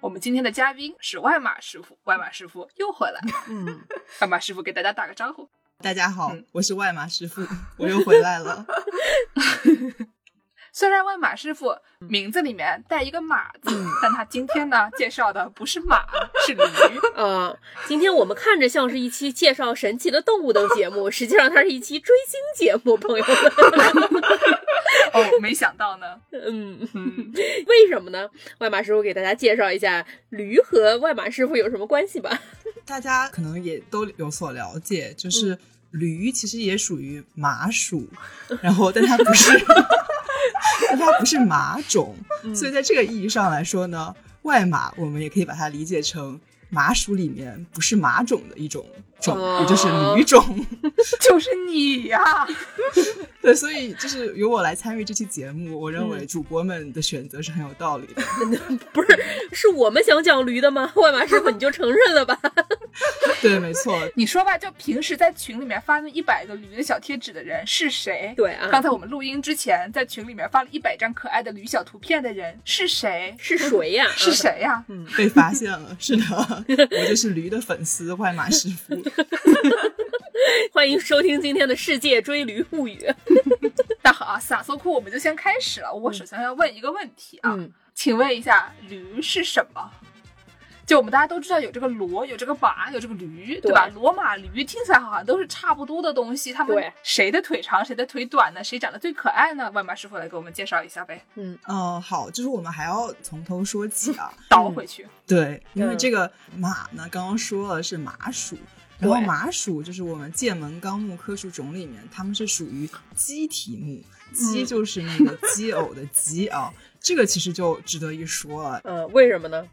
我们今天的嘉宾是外马师傅，外马师傅又回来了。嗯，外马师傅给大家打个招呼。大家好，我是外马师傅，我又回来了。虽然外马师傅名字里面带一个马字，但他今天呢介绍的不是马，是驴。啊，今天我们看着像是一期介绍神奇的动物的节目，实际上它是一期追星节目，朋友们。哦，没想到呢。嗯，为什么呢？外马师傅给大家介绍一下驴和外马师傅有什么关系吧。大家可能也都有所了解，就是驴其实也属于马属，然后但它不是。但它不是马种，所以在这个意义上来说呢，外马我们也可以把它理解成马属里面不是马种的一种种，也就是驴种，就是你呀。对，所以就是由我来参与这期节目，我认为主播们的选择是很有道理的。不是，是我们想讲驴的吗？外马师傅你就承认了吧。对，没错。你说吧，就平时在群里面发那一百个驴的小贴纸的人是谁？对啊。刚才我们录音之前在群里面发了一百张可爱的驴小图片的人是谁？是谁呀？是谁呀？嗯，被发现了。是的，我就是驴的粉丝外马师傅。欢迎收听今天的世界追驴物语。那好啊，撒搜库，我们就先开始了。我首先要问一个问题啊，请问一下，驴是什么？就我们大家都知道有这个骡，有这个马，有这个驴，对吧？骡马驴听起来好像都是差不多的东西，他们谁的腿长，谁的腿短呢？谁长得最可爱呢？外马师傅来给我们介绍一下呗。嗯，哦，好，就是我们还要从头说起啊，倒回去。对，因为这个马呢，刚刚说了是马属。然后麻属就是我们剑门纲目科属种里面，它们是属于鸡蹄目，鸡就是那个鸡 偶的鸡啊，这个其实就值得一说了。嗯，为什么呢？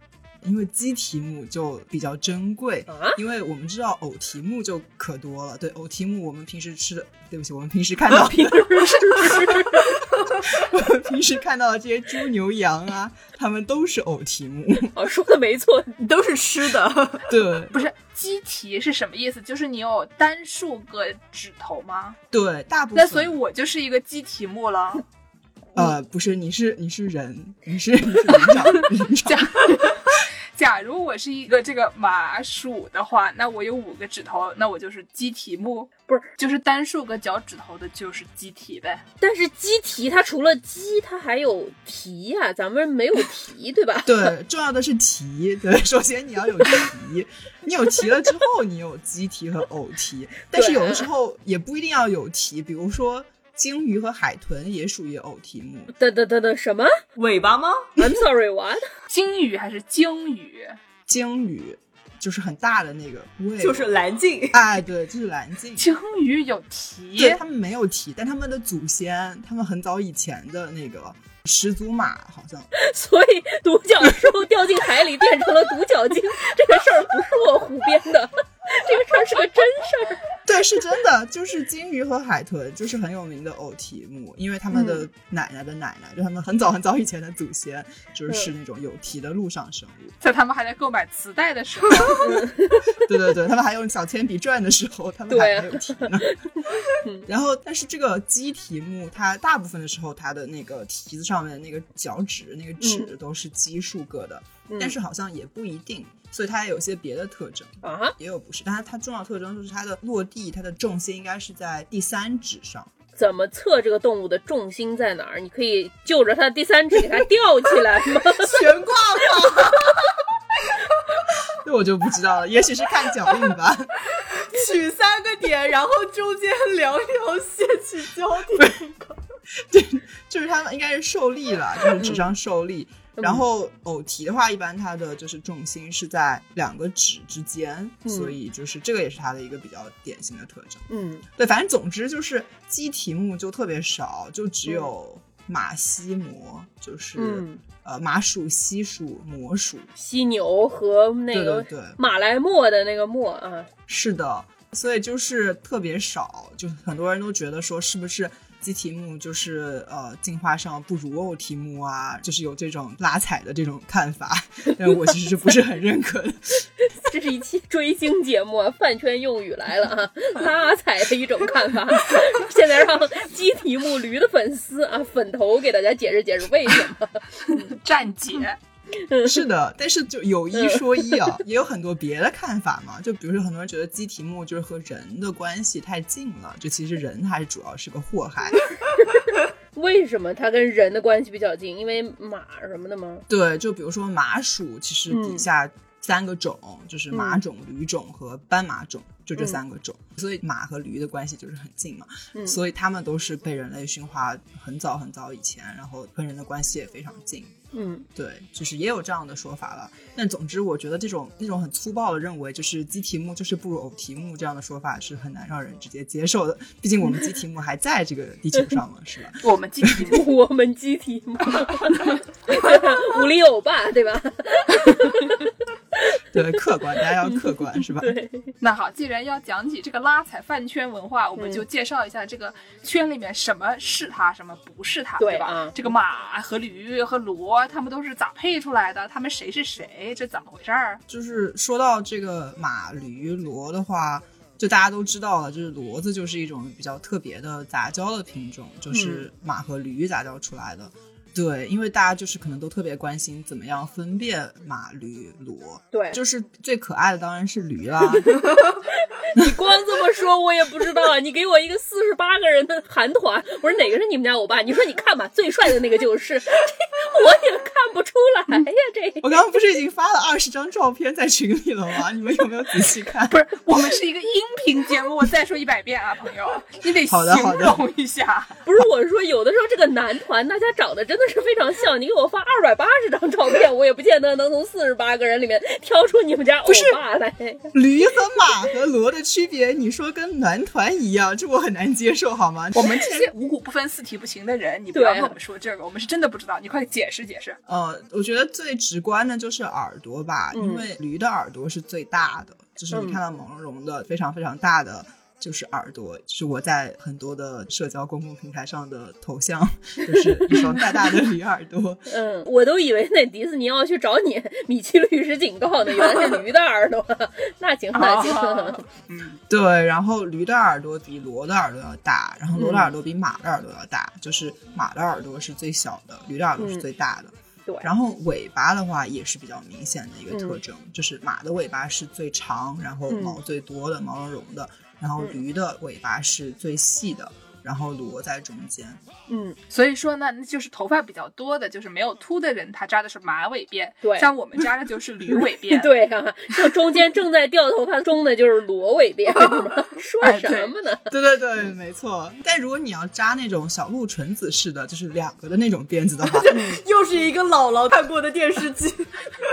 因为鸡蹄目就比较珍贵，因为我们知道偶蹄目就可多了。对，偶蹄目我们平时吃的，对不起，我们平时看到平 时我们平时看到的这些猪牛羊啊，它们都是偶蹄目。哦，说的没错，你都是吃的。对，不是鸡蹄是什么意思？就是你有单数个指头吗？对，大部分。那所以我就是一个鸡蹄目了。呃，不是，你是你是人，你是你是人长人长。假如我是一个这个麻薯的话，那我有五个指头，那我就是鸡蹄目，不是，就是单数个脚趾头的，就是鸡蹄呗。但是鸡蹄它除了鸡，它还有蹄呀，咱们没有蹄，对吧？对，重要的是蹄。对，首先你要有蹄，你有蹄了之后，你有鸡蹄和偶蹄，但是有的时候也不一定要有蹄，比如说。鲸鱼和海豚也属于偶蹄目。等等等等，什么尾巴吗？I'm sorry, what？鲸鱼还是鲸鱼？鲸鱼就是很大的那个，就是蓝鲸。哎，对，就是蓝鲸。鲸鱼有蹄？对，它们没有蹄，但它们的祖先，他们很早以前的那个始祖马好像。所以独角兽掉进海里变成了独角鲸，这个事儿不是我胡编的，这个事儿是个真事儿。对，是真的，就是金鱼和海豚，就是很有名的偶蹄目，因为他们的奶奶的奶奶，就他们很早很早以前的祖先，就是那种有蹄的陆上生物。在他们还在购买磁带的时候，对对对，他们还用小铅笔转的时候，他们还没有蹄呢。然后，但是这个鸡蹄目，它大部分的时候，它的那个蹄子上面的那个脚趾、那个趾都是奇数个的，但是好像也不一定。所以它也有些别的特征啊，也有不是，但是它重要特征就是它的落地，它的重心应该是在第三指上。怎么测这个动物的重心在哪儿？你可以就着它的第三指给它吊起来吗？悬挂吗？这我就不知道了，也许是看脚印吧。取三个点，然后中间两条线去交点。对，就是它应该是受力了，就是指上受力。然后偶蹄的话，一般它的就是重心是在两个指之间，所以就是这个也是它的一个比较典型的特征。嗯，对，反正总之就是鸡蹄目就特别少，就只有马犀貘，就是呃马属、西属、貘属，犀牛和那个对马来貘的那个貘啊。是的。所以就是特别少，就很多人都觉得说是不是鸡题目就是呃进化上不如偶题目啊，就是有这种拉踩的这种看法，但我其实是不是很认可的。这是一期追星节目，饭圈用语来了啊，拉踩的一种看法。现在让鸡题目驴的粉丝啊粉头给大家解释解释为什么。站姐。是的，但是就有一说一啊，也有很多别的看法嘛。就比如说，很多人觉得鸡蹄目就是和人的关系太近了，就其实人还是主要是个祸害。为什么它跟人的关系比较近？因为马什么的吗？对，就比如说马属，其实底下三个种，就是马种、驴种和斑马种，就这三个种，所以马和驴的关系就是很近嘛。所以它们都是被人类驯化很早很早以前，然后跟人的关系也非常近。嗯，对，就是也有这样的说法了。但总之，我觉得这种那种很粗暴的认为，就是鸡题目就是不如偶题目这样的说法是很难让人直接接受的。毕竟我们鸡题目还在这个地球上嘛，是吧？我们鸡题目，我们鸡题目，五里欧巴，对吧？对，客观，大家要客观，是吧？对。那好，既然要讲起这个拉踩饭圈文化，我们就介绍一下这个圈里面什么是他，什么不是他，对吧？这个马和驴和骡，他们都是咋配出来的？他们谁是谁？这怎么回事儿？就是说到这个马、驴、骡的话，就大家都知道了，就是骡子就是一种比较特别的杂交的品种，就是马和驴杂交出来的。对，因为大家就是可能都特别关心怎么样分辨马、驴、骡。对，就是最可爱的当然是驴啦。你光这么说，我也不知道。你给我一个四十八个人的韩团，我说哪个是你们家欧巴？你说你看吧，最帅的那个就是，我也看不出来呀。这我刚刚不是已经发了二十张照片在群里了吗？你们有没有仔细看？不是，我们是一个音频节目，我再说一百遍啊，朋友，你得形容一下。不是，我是说有的时候这个男团大家长得真的是非常像。你给我发二百八十张照片，我也不见得能从四十八个人里面挑出你们家欧巴来。驴和马和骡的。区别，你说跟男团一样，这我很难接受，好吗？我们这些五谷不分、四体不行的人，你不要跟我们说这个，我们是真的不知道，你快解释解释。呃，我觉得最直观的就是耳朵吧，因为驴的耳朵是最大的，就是你看到毛茸茸的、非常非常大的。就是耳朵，就是我在很多的社交公共平台上的头像，就是一双大大的驴耳朵。嗯，我都以为那迪士尼要去找你米奇律师警告呢，原来是驴的耳朵。那行那行。嗯，对，然后驴的耳朵比骡的耳朵要大，然后骡的耳朵比马的耳朵要大，就是马的耳朵是最小的，驴的耳朵是最大的。对，然后尾巴的话也是比较明显的一个特征，就是马的尾巴是最长，然后毛最多的，毛茸茸的。然后驴的尾巴是最细的，然后骡在中间。嗯，所以说呢，那就是头发比较多的，就是没有秃的人，他扎的是马尾辫。对，像我们扎的就是驴尾辫。对啊，就中间正在掉头发中的就是骡尾辫。说什么呢？对对对，没错。但如果你要扎那种小鹿纯子式的，就是两个的那种辫子的话，又是一个姥姥看过的电视剧，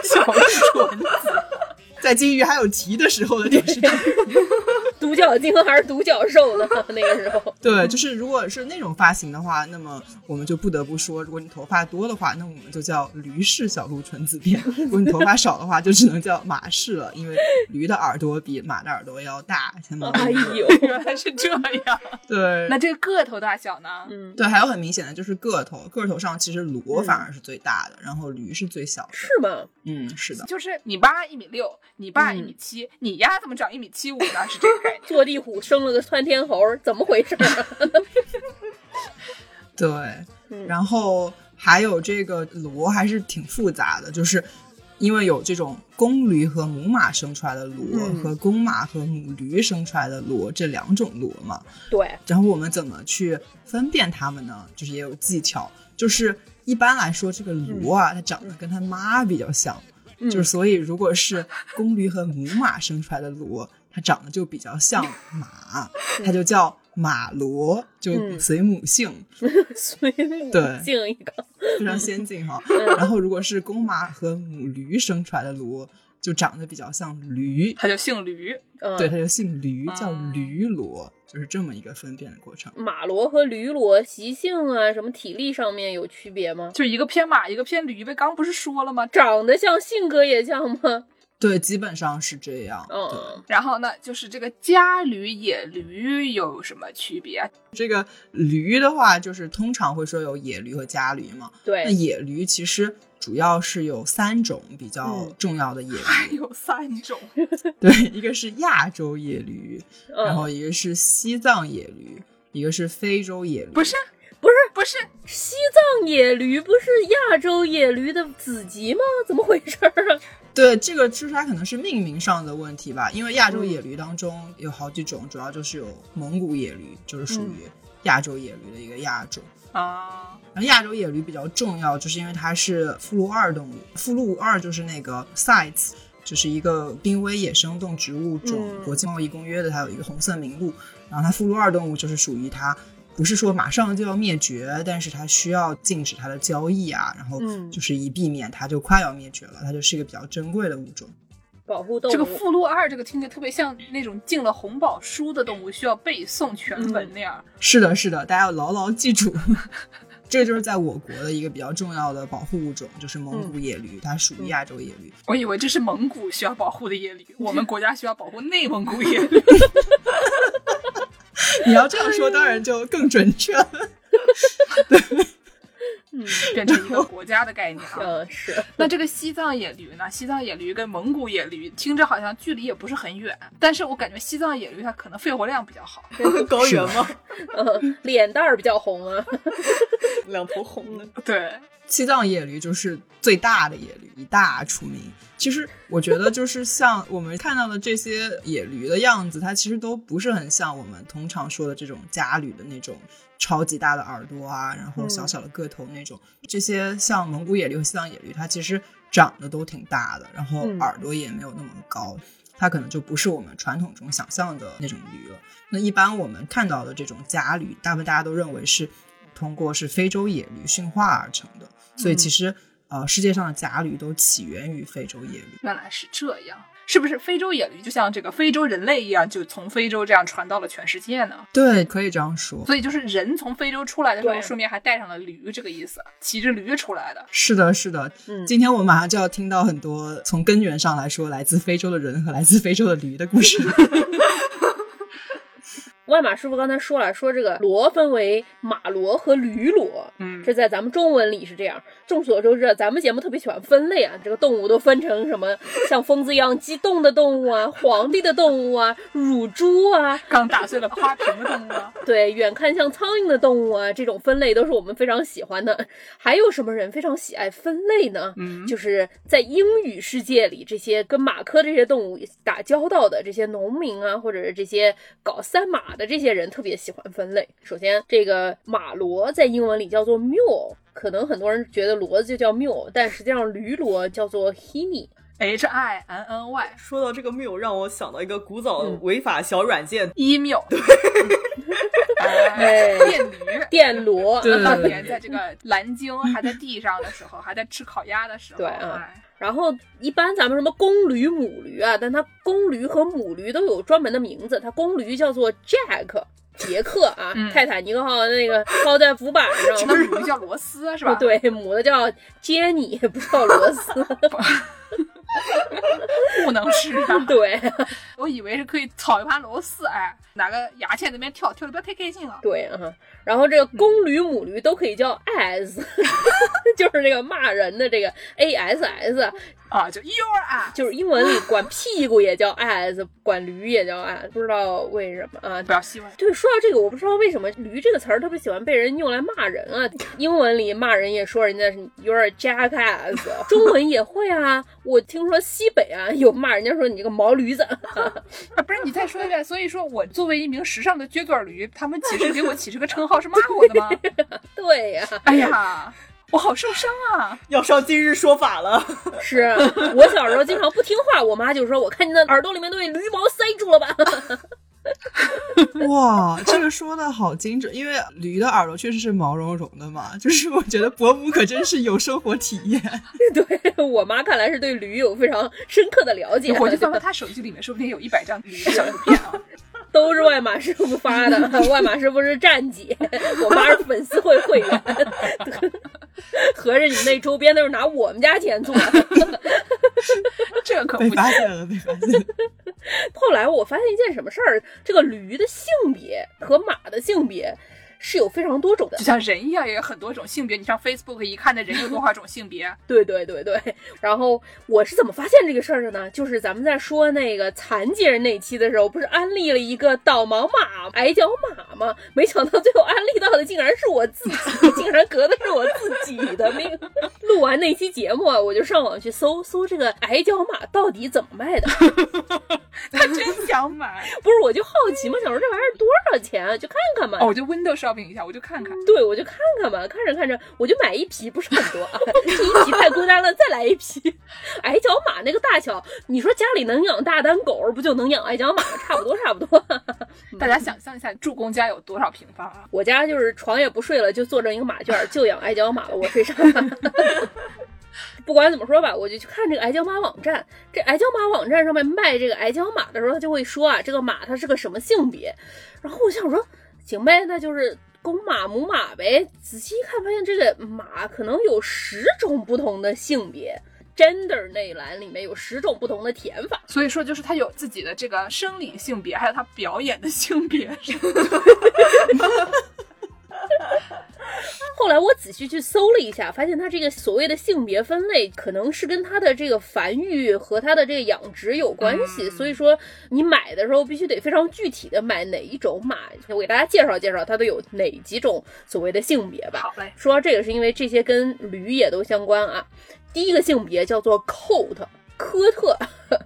小鹿纯子。在金鱼还有蹄的时候的电视剧，独角鲸还是独角兽呢？那个时候，对，就是如果是那种发型的话，那么我们就不得不说，如果你头发多的话，那我们就叫驴式小鹿纯子辫；如果你头发少的话，就只能叫马式了，因为驴的耳朵比马的耳朵要大。哎呦，原来是这样。对，那这个个头大小呢？嗯，对，还有很明显的就是个头，个头上其实骡反而是最大的，然后驴是最小的。是吗？嗯，是的。就是你爸一米六。你爸一米七，你丫怎么长一米七五呢？是这个概念。坐地虎生了个窜天猴，怎么回事？对，然后还有这个骡还是挺复杂的，就是因为有这种公驴和母马生出来的骡，和公马和母驴生出来的骡这两种骡嘛。对。然后我们怎么去分辨它们呢？就是也有技巧，就是一般来说，这个骡啊，它长得跟它妈比较像。就是所以，如果是公驴和母马生出来的骡，它长得就比较像马，它就叫马骡，就随母姓，随母姓 一个非常先进哈。然后，如果是公马和母驴生出来的骡。就长得比较像驴，它就姓驴，对，它就姓驴，叫驴骡，就是这么一个分辨的过程。马骡和驴骡习性啊，什么体力上面有区别吗？就一个偏马，一个偏驴呗。刚不是说了吗？长得像，性格也像吗？对，基本上是这样。嗯，然后呢，就是这个家驴、野驴有什么区别？这个驴的话，就是通常会说有野驴和家驴嘛。对，那野驴其实主要是有三种比较重要的野驴，还有三种。对，一个是亚洲野驴，嗯然后一个是西藏野驴，一个是非洲野驴。不是，不是，不是，西藏野驴不是亚洲野驴的子集吗？怎么回事儿啊？对，这个就是它可能是命名上的问题吧，因为亚洲野驴当中有好几种，主要就是有蒙古野驴，就是属于亚洲野驴的一个亚种。啊，然后亚洲野驴比较重要，就是因为它是附录二动物，附录二就是那个 sites 就是一个濒危野生动植物种嗯国际贸易公约的，它有一个红色名录。然后它附录二动物就是属于它不是说马上就要灭绝，但是它需要禁止它的交易啊，然后嗯就是以避免它就快要灭绝了，它就是一个比较珍贵的物种。保护动物。这个附录二，这个听着特别像那种进了红宝书的动物，需要背诵全文那样。是的，是的，大家要牢牢记住。这个就是在我国的一个比较重要的保护物种，就是蒙古野驴，它属于亚洲野驴。我以为这是蒙古需要保护的野驴，我们国家需要保护内蒙古野驴。你要这样说，当然就更准确了。对 嗯变成一个国家的概念啊。嗯是，那这个西藏野驴呢？西藏野驴跟蒙古野驴听着好像距离也不是很远，但是我感觉西藏野驴它可能肺活量比较好。高原吗？嗯，脸蛋儿比较红啊。两头红的。对，西藏野驴就是最大的野驴，以大出名。其实我觉得，就是像我们看到的这些野驴的样子，它其实都不是很像我们通常说的这种家驴的那种超级大的耳朵啊，然后小小的个头那种。这些像蒙古野驴和西藏野驴，它其实长得都挺大的，然后嗯耳朵也没有那么高。它可能就不是我们传统中想象的那种驴了。那一般我们看到的这种家驴，大部分大家都认为是通过是非洲野驴驯化而成的，所以其实、呃，世界上的甲驴都起源于非洲野驴。原来是这样。是不是非洲野驴就像这个非洲人类一样，就从非洲这样传到了全世界呢？对，可以这样说。所以就是人从非洲出来的时候，顺便还带上了驴，这个意思，骑着驴出来的。是的，是的。嗯今天我们马上就要听到很多从根源上来说来自非洲的人和来自非洲的驴的故事。万马师傅刚才说了，说这个骡分为马骡和驴骡，嗯这在咱们中文里是这样。众所周知，咱们节目特别喜欢分类啊，这个动物都分成什么像疯子一样激动的动物啊，皇帝的动物啊，乳猪啊，刚打碎了花瓶的动物啊，对，远看像苍蝇的动物啊，这种分类都是我们非常喜欢的。还有什么人非常喜爱分类呢？嗯就是在英语世界里，这些跟马科这些动物打交道的这些农民啊，或者是这些搞三马的这些人，特别喜欢分类。首先，这个马骡在英文里叫做 mule，可能很多人觉得骡子就叫 mule，但实际上驴骡叫做 hinny。H I N N Y 说到这个谬，让我想到一个古早嗯违法小软件，email，对，哎电驴。电骡，对当年在这个蓝鲸还在地上的时候，还在吃烤鸭的时候，对啊哎然后一般咱们什么公驴、母驴啊，但它公驴和母驴都有专门的名字。它公驴叫做 Jack，杰克啊，嗯泰坦尼克号那个靠在浮板上。那母驴叫罗斯是吧？对，母的叫杰尼，不叫罗斯。不能吃啊！对 我以为是可以炒一盘螺丝，哎，拿个牙签在那边跳，跳的不要太开心了。对啊，然后这个公驴、母驴都可以叫 as，就是这个骂人的这个 a s s，啊，就 your ass，，就是英文里管屁股也叫 ass，管驴也叫 ass，不知道为什么啊。不要希望。对，说到这个，我不知道为什么“驴”这个词儿特别喜欢被人用来骂人啊。英文里骂人也说人家是 “you're a jackass”，中文也会啊。我听说西北啊有骂人家说你这个毛驴子，啊，不是你再说一遍。所以说我作为一名时尚的撅嘴驴，他们起是给我起这个称号是骂我的吗？对呀、哎呀，我好受伤啊！要上今日说法了。是啊我小时候经常不听话，我妈就说：“我看你的耳朵里面都被驴毛塞住了吧。哇，这个说的好精准，因为驴的耳朵确实是毛茸茸的嘛，就是我觉得伯母可真是有生活体验。”对我妈看来是对驴有非常深刻的了解。我就翻翻他手机里面，说不定有一百张驴的小图片啊。都是外码师傅发的，外码师傅是站姐，我妈是粉丝会会员，合着你们那周边都是拿我们家钱做的，这可不被发现了，被发现了。后来我发现一件什么事儿，这个驴的性别和马的性别。是有非常多种的，就像人一样，也有很多种性别。你上 Facebook 一看，那人有多少种性别？对对对对。然后我是怎么发现这个事儿的呢？就是咱们在说那个残疾人那期的时候，不是安利了一个导盲马、矮脚马吗？没想到最后安利到的竟然是我自己，竟然隔的是我自己的命。录完那期节目啊，我就上网去搜搜这个矮脚马到底怎么卖的。他真想买，不是我就好奇嘛，想说这玩意儿多少钱，就看看嘛。哦，我就 shopping 一下，我就看看。对，我就看看嘛，看着看着我就买一匹，不是很多啊，这一匹太孤单了，再来一匹。矮脚马那个大小，你说家里能养大单狗，不就能养矮脚马吗？差不多，差不多。大家想象一下，助攻家有多少平方啊？我家就是床也不睡了，就坐着一个马圈，就养矮脚马了，我睡上。不管怎么说吧，我就去看这个矮脚马网站。这矮脚马网站上面卖这个矮脚马的时候，他就会说啊，这个马它是个什么性别。然后我想说，行呗，那就是公马母马呗。仔细一看，发现这个马可能有十种不同的性别，gender 内栏里面有十种不同的填法。所以说，就是它有自己的这个生理性别，还有它表演的性别。后来我仔细去搜了一下，发现它这个所谓的性别分类，可能是跟它的这个繁育和它的这个养殖有关系。所以说，你买的时候必须得非常具体的买哪一种马。我给大家介绍介绍它都有哪几种所谓的性别吧。好嘞，说这个是因为这些跟驴也都相关啊。第一个性别叫做 coat 科特。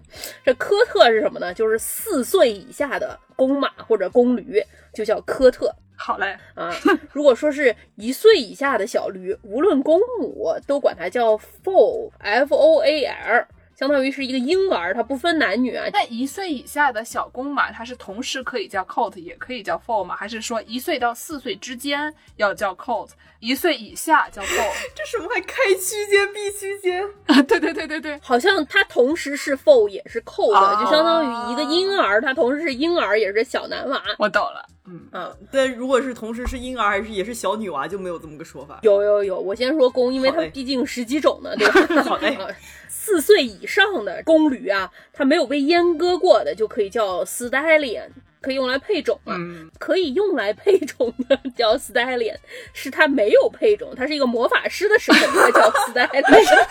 这科特是什么呢？就是四岁以下的公马或者公驴就叫科特。好嘞，啊，如果说是一岁以下的小驴，无论公母，都管它叫 foal，f o a l。相当于是一个婴儿，它不分男女啊。那一岁以下的小公马，它是同时可以叫 colt，也可以叫 foal 吗？还是说一岁到四岁之间要叫 colt，一岁以下叫 foal？这什么还开区间闭区间 啊？对对对对对，好像它同时是 foal 也是 colt，就相当于一个婴儿，它同时是婴儿也是小男娃。我懂了，嗯嗯。但如果是同时是婴儿还是也是小女娃，就没有这么个说法。有有有，我先说公，因为它毕竟十几种呢，对吧？好嘞。四岁以上的公驴啊，它没有被阉割过的就可以叫 stallion，可以用来配种啊。可以用来配种的 叫 stallion，是它没有配种，它是一个魔法师的时候才叫 stallion。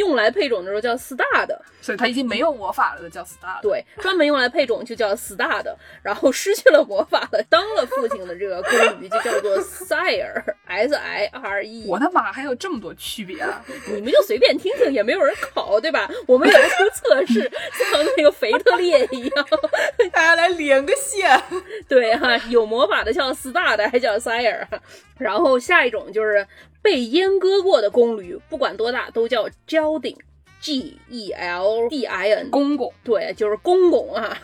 用来配种的时候叫 star 的，所以它已经没有魔法了的叫 star。对，专门用来配种就叫 star 的，然后失去了魔法了，当了父亲的这个公鱼就叫做 sire，s i r e。我的妈，还有这么多区别啊！你们就随便听听，也没有人考，对吧？我们也来做测试，像那个腓特烈一样，大家来连个线。对哈，有魔法的叫 star 的，还叫 sire。然后下一种就是被阉割过的公驴，不管多大都叫 gelding，g e l d i n，公公，对，就是公公啊。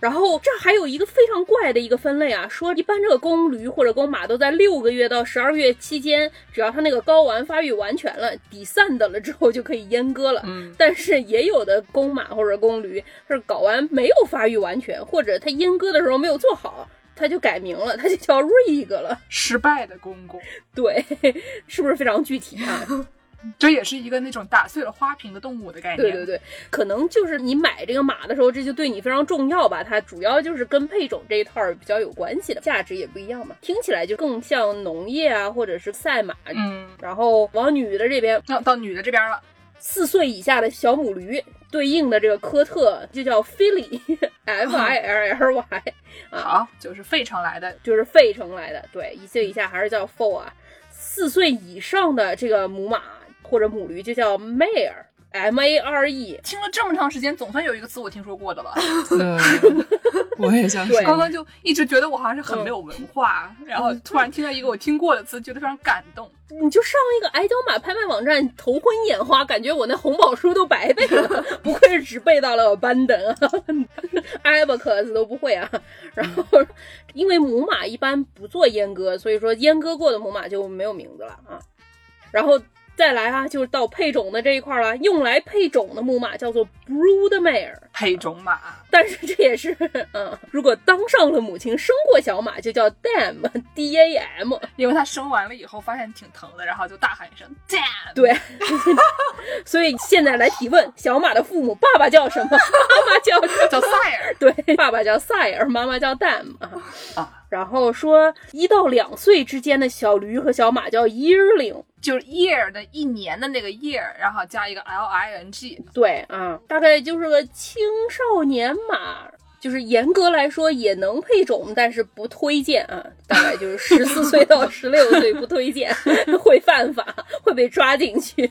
然后这还有一个非常怪的一个分类啊，说一般这个公驴或者公马都在六个月到十二月期间，只要它那个睾丸发育完全了，底散的了之后就可以阉割了。嗯，但是也有的公马或者公驴是睾丸没有发育完全，或者它阉割的时候没有做好。他就改名了，他就叫瑞格了。失败的公公，对，是不是非常具体啊？这也是一个那种打碎了花瓶的动物的概念。对对对，可能就是你买这个马的时候，这就对你非常重要吧？它主要就是跟配种这一套比较有关系的，价值也不一样嘛。听起来就更像农业啊，或者是赛马。嗯，然后往女的这边，到到女的这边了。四岁以下的小母驴对应的这个科特就叫 Filly，F I L L Y，好，就是费城来的，就是费城来的。对，一岁以下还是叫 Foal 啊。四岁以上的这个母马或者母驴就叫 Mare，M A R E。听了这么长时间，总算有一个词我听说过的了。我也想说，刚刚就一直觉得我好像是很没有文化，然后突然听到一个我听过的词，觉得非常感动。你就上一个矮脚马拍卖网站，头昏眼花，感觉我那红宝书都白背了。不愧是只背到了班登啊，abacus 都不会啊。然后，因为母马一般不做阉割，所以说阉割过的母马就没有名字了啊。然后再来啊，就是到配种的这一块了，用来配种的母马叫做 broodmare。配种马。但是这也是，嗯，如果当上了母亲，生过小马，就叫 dam，d a m，因为他生完了以后发现挺疼的，然后就大喊一声 dam。对，所以现在来提问：小马的父母，爸爸叫什么？妈妈叫叫 sire。对，爸爸叫 sire，，妈妈叫 dam 啊啊。然后说，一到两岁之间的小驴和小马叫 yearling，就是 year 的一年的那个 year，然后加一个 l i n g。对啊，大概就是个青少年马，就是严格来说也能配种，但是不推荐啊。大概就是十四岁到十六岁不推荐，会犯法，会被抓进去。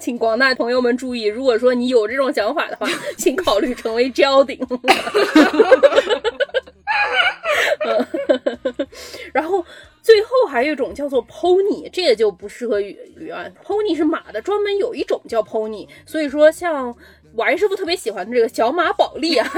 请广大朋友们注意，如果说你有这种想法的话，请考虑成为 gelding。然后最后还有一种叫做 pony，这个就不适合语语啊。pony 是马的，专门有一种叫 pony。所以说，像王师傅特别喜欢的这个小马宝莉啊，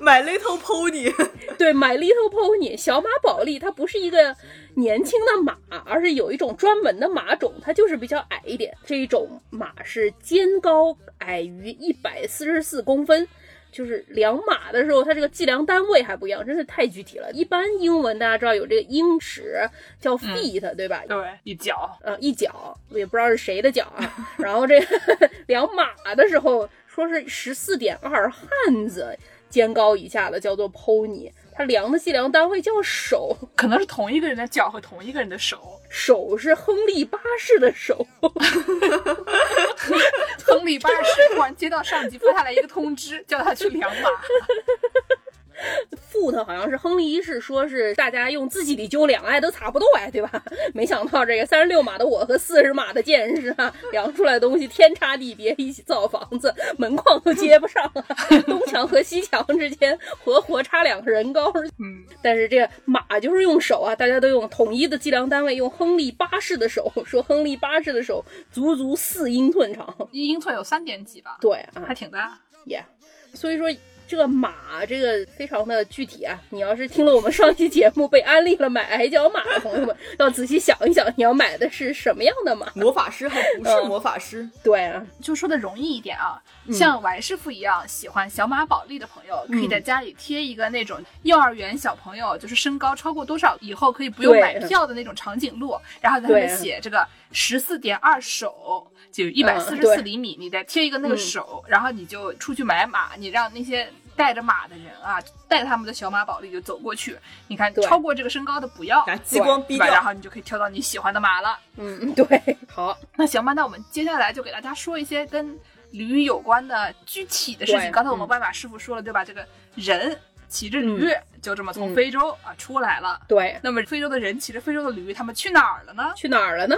My Little Pony，对，My Little Pony，小马宝莉，它不是一个年轻的马，而是有一种专门的马种，它就是比较矮一点。这一种马是肩高矮于一百四十四公分。就是量码的时候，它这个计量单位还不一样，真是太具体了。一般英文大家知道有这个英尺叫 feet，对吧？对，一脚，呃，一脚，也不知道是谁的脚啊。然后这个量码的时候说是十四点二汉子肩高以下的叫做 pony。它量的计量单位叫手，可能是同一个人的脚和同一个人的手。手是亨利八世的手。亨利八世突然接到上级发下来一个通知，叫他去量马。Foot 好像是亨利一世说是大家用自己的酒量，哎，都差不多哎，对吧？没想到这个三十六码的我和四十码的剑士啊，量出来的东西天差地别，一起造房子，门框都接不上啊，东墙和西墙之间活活差两个人高。嗯，但是这个马就是用手啊，大家都用统一的计量单位，用亨利八世的手，说亨利八世的手足足四英寸长，一英寸有三点几吧？对啊，还挺大。耶，所以说。这个马，这个非常的具体啊！你要是听了我们上期节目被安利了买矮脚马的朋友们，要仔细想一想，你要买的是什么样的马？魔法师还不是魔法师？对啊，就说的容易一点啊，像王师傅一样喜欢小马宝莉的朋友，可以在家里贴一个那种幼儿园小朋友就是身高超过多少以后可以不用买票的那种长颈鹿，然后在上面写这个十四点二手。就一百四十四厘米，你再贴一个那个手，然后你就出去买马，你让那些带着马的人啊，带他们的小马宝莉就走过去，你看超过这个身高的不要，激光逼掉，然后你就可以挑到你喜欢的马了。嗯，对，好，那行吧，那我们接下来就给大家说一些跟驴有关的具体的事情。刚才我们外马师傅说了，对吧？这个人骑着驴就这么从非洲啊出来了。对，那么非洲的人骑着非洲的驴，他们去哪儿了呢？去哪儿了呢？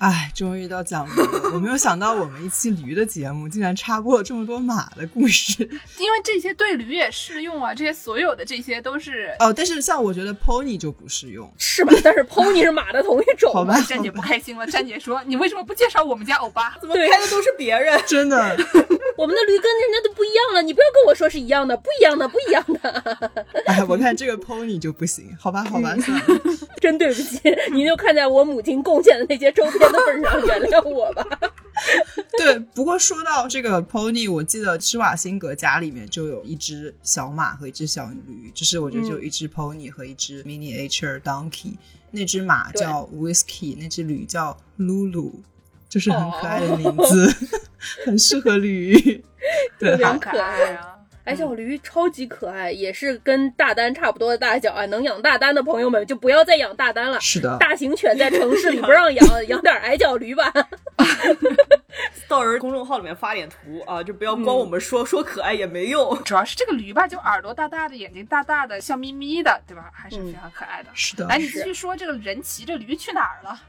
哎，终于到讲驴了！我没有想到我们一期驴的节目竟然插播了这么多马的故事，因为这些对驴也适用啊，这些所有的这些都是哦。但是像我觉得 pony 就不适用，是吧？但是 pony 是马的同一种。好吧，詹姐不开心了。詹姐说：“你为什么不介绍我们家欧巴？怎么开的都是别人？真的，我们的驴跟人家都不一样了。你不要跟我说是一样的，不一样的，不一样的。哎，我看这个 pony 就不行，好吧，好吧，算了。真对不起，您就看在我母亲贡献的那些周边的份上，原谅。要我吧，对。不过说到这个 pony，我记得施瓦辛格家里面就有一只小马和一只小驴，就是我觉得就有一只 pony 和一只 miniature donkey。那只马叫 whiskey，那只驴叫 lulu，就是很可爱的名字，很适合驴，对，很可爱啊。矮脚驴超级可爱，也是跟大丹差不多的大小啊。能养大丹的朋友们就不要再养大丹了。是的，大型犬在城市里 不让养，养点矮脚驴吧。到人公众号里面发点图啊，就不要光我们说说可爱也没用。主要是这个驴吧，就耳朵大大的，眼睛大大的，笑眯眯的，对吧？还是非常可爱的。是的。来，你继续说，这个人骑着驴去哪儿了？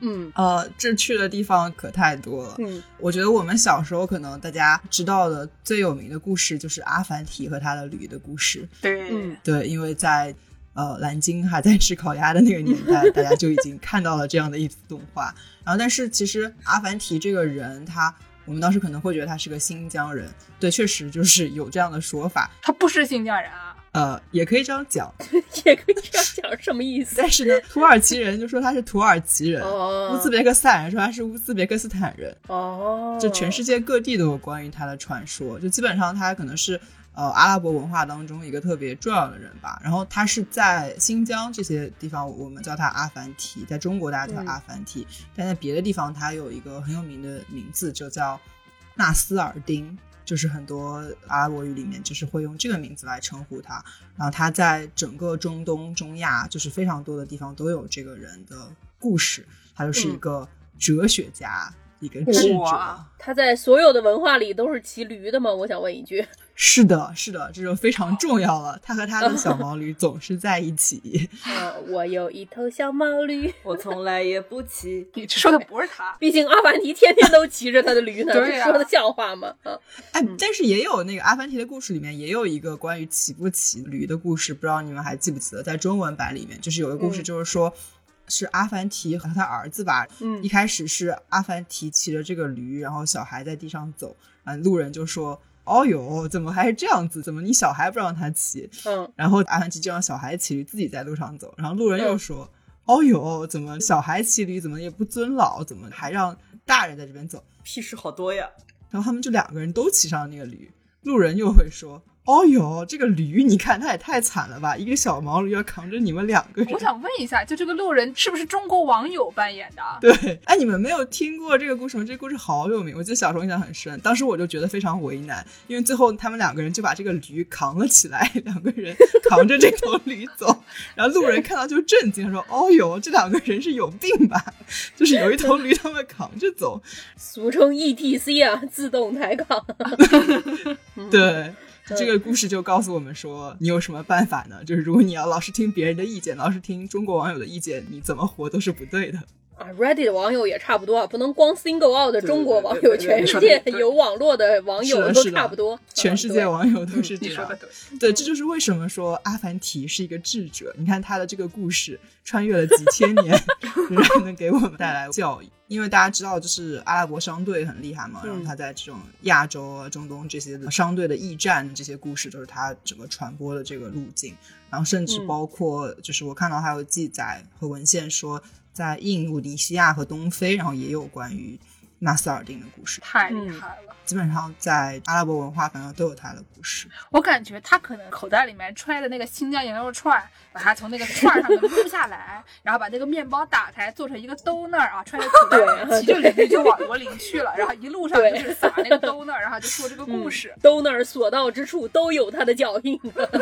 嗯呃，这去的地方可太多了。嗯，我觉得我们小时候可能大家知道的最有名的故事就是阿凡提和他的驴的故事。对，嗯对，因为在呃蓝鲸还在吃烤鸭的那个年代，大家就已经看到了这样的一幅动画。然后，但是其实阿凡提这个人，他我们当时可能会觉得他是个新疆人。对，确实就是有这样的说法。他不是新疆人啊。呃，也可以这样讲，也可以这样讲，什么意思？但是呢，土耳其人就说他是土耳其人，哦乌兹别克斯坦人说他是乌兹别克斯坦人，哦，就全世界各地都有关于他的传说，就基本上他可能是呃阿拉伯文化当中一个特别重要的人吧。然后他是在新疆这些地方，我们叫他阿凡提，在中国大家叫阿凡提，但在别的地方他有一个很有名的名字，就叫纳斯尔丁。就是很多阿拉伯语里面，就是会用这个名字来称呼他。然后他在整个中东、中亚，就是非常多的地方都有这个人的故事。他就是一个哲学家，一个智者。他在所有的文化里都是骑驴的吗？我想问一句。是的，是的，这就非常重要了。他和他的小毛驴总是在一起。啊，我有一头小毛驴，我从来也不骑。你说的不是他，毕竟阿凡提天天都骑着他的驴呢，对啊说的像话吗？啊，哎，但是也有那个阿凡提的故事里面也有一个关于骑不骑驴的故事，不知道你们还记不记得？在中文版里面，就是有个故事，嗯就是说。是阿凡提和他儿子吧？嗯一开始是阿凡提骑着这个驴，然后小孩在地上走，啊，路人就说：“哦哟，怎么还是这样子？怎么你小孩不让他骑？”嗯，然后阿凡提就让小孩骑驴，自己在路上走。然后路人又说：“哦哟，怎么小孩骑驴怎么也不尊老？怎么还让大人在这边走屁事好多呀！？”然后他们就两个人都骑上了那个驴。路人又会说：“哦哟，这个驴你看它也太惨了吧，一个小毛驴要扛着你们两个人。”我想问一下，就这个路人是不是中国网友扮演的？对，哎，你们没有听过这个故事吗？这个故事好有名，我记得小时候印象很深。当时我就觉得非常为难，因为最后他们两个人就把这个驴扛了起来，两个人扛着这头驴走。然后路人看到就震惊，说：“哦哟，这两个人是有病吧？就是有一头驴他们扛着走。俗称 ETC 啊，自动抬杠。对。这个故事就告诉我们说，你有什么办法呢？就是如果你要老是听别人的意见，老是听中国网友的意见，你怎么活都是不对的。啊，Reddit 的网友也差不多啊，不能光 single out 的中国网友，全世界有网络的网友都差不多。全世界网友都是这样。对，对，这就是为什么说阿凡提是一个智者。你看他的这个故事穿越了几千年，仍然能给我们带来教育。因为大家知道，就是阿拉伯商队很厉害嘛，然后他在这种亚洲啊、中东这些的商队的驿站这些故事，都是他整个传播的这个路径。然后甚至包括，就是我看到还有记载和文献说，在印度尼西亚和东非，然后也有关于纳斯尔丁的故事。太厉害了。基本上在阿拉伯文化，反正都有他的故事。我感觉他可能口袋里面揣的那个新疆羊肉串，把它从那个串上面撸下来，然后把那个面包打开，做成一个兜那儿啊，揣在口袋里，骑着驴就往柏林去了，然后一路上就是撒那个兜那儿，然后就说这个故事。兜那儿所到之处都有他的脚印，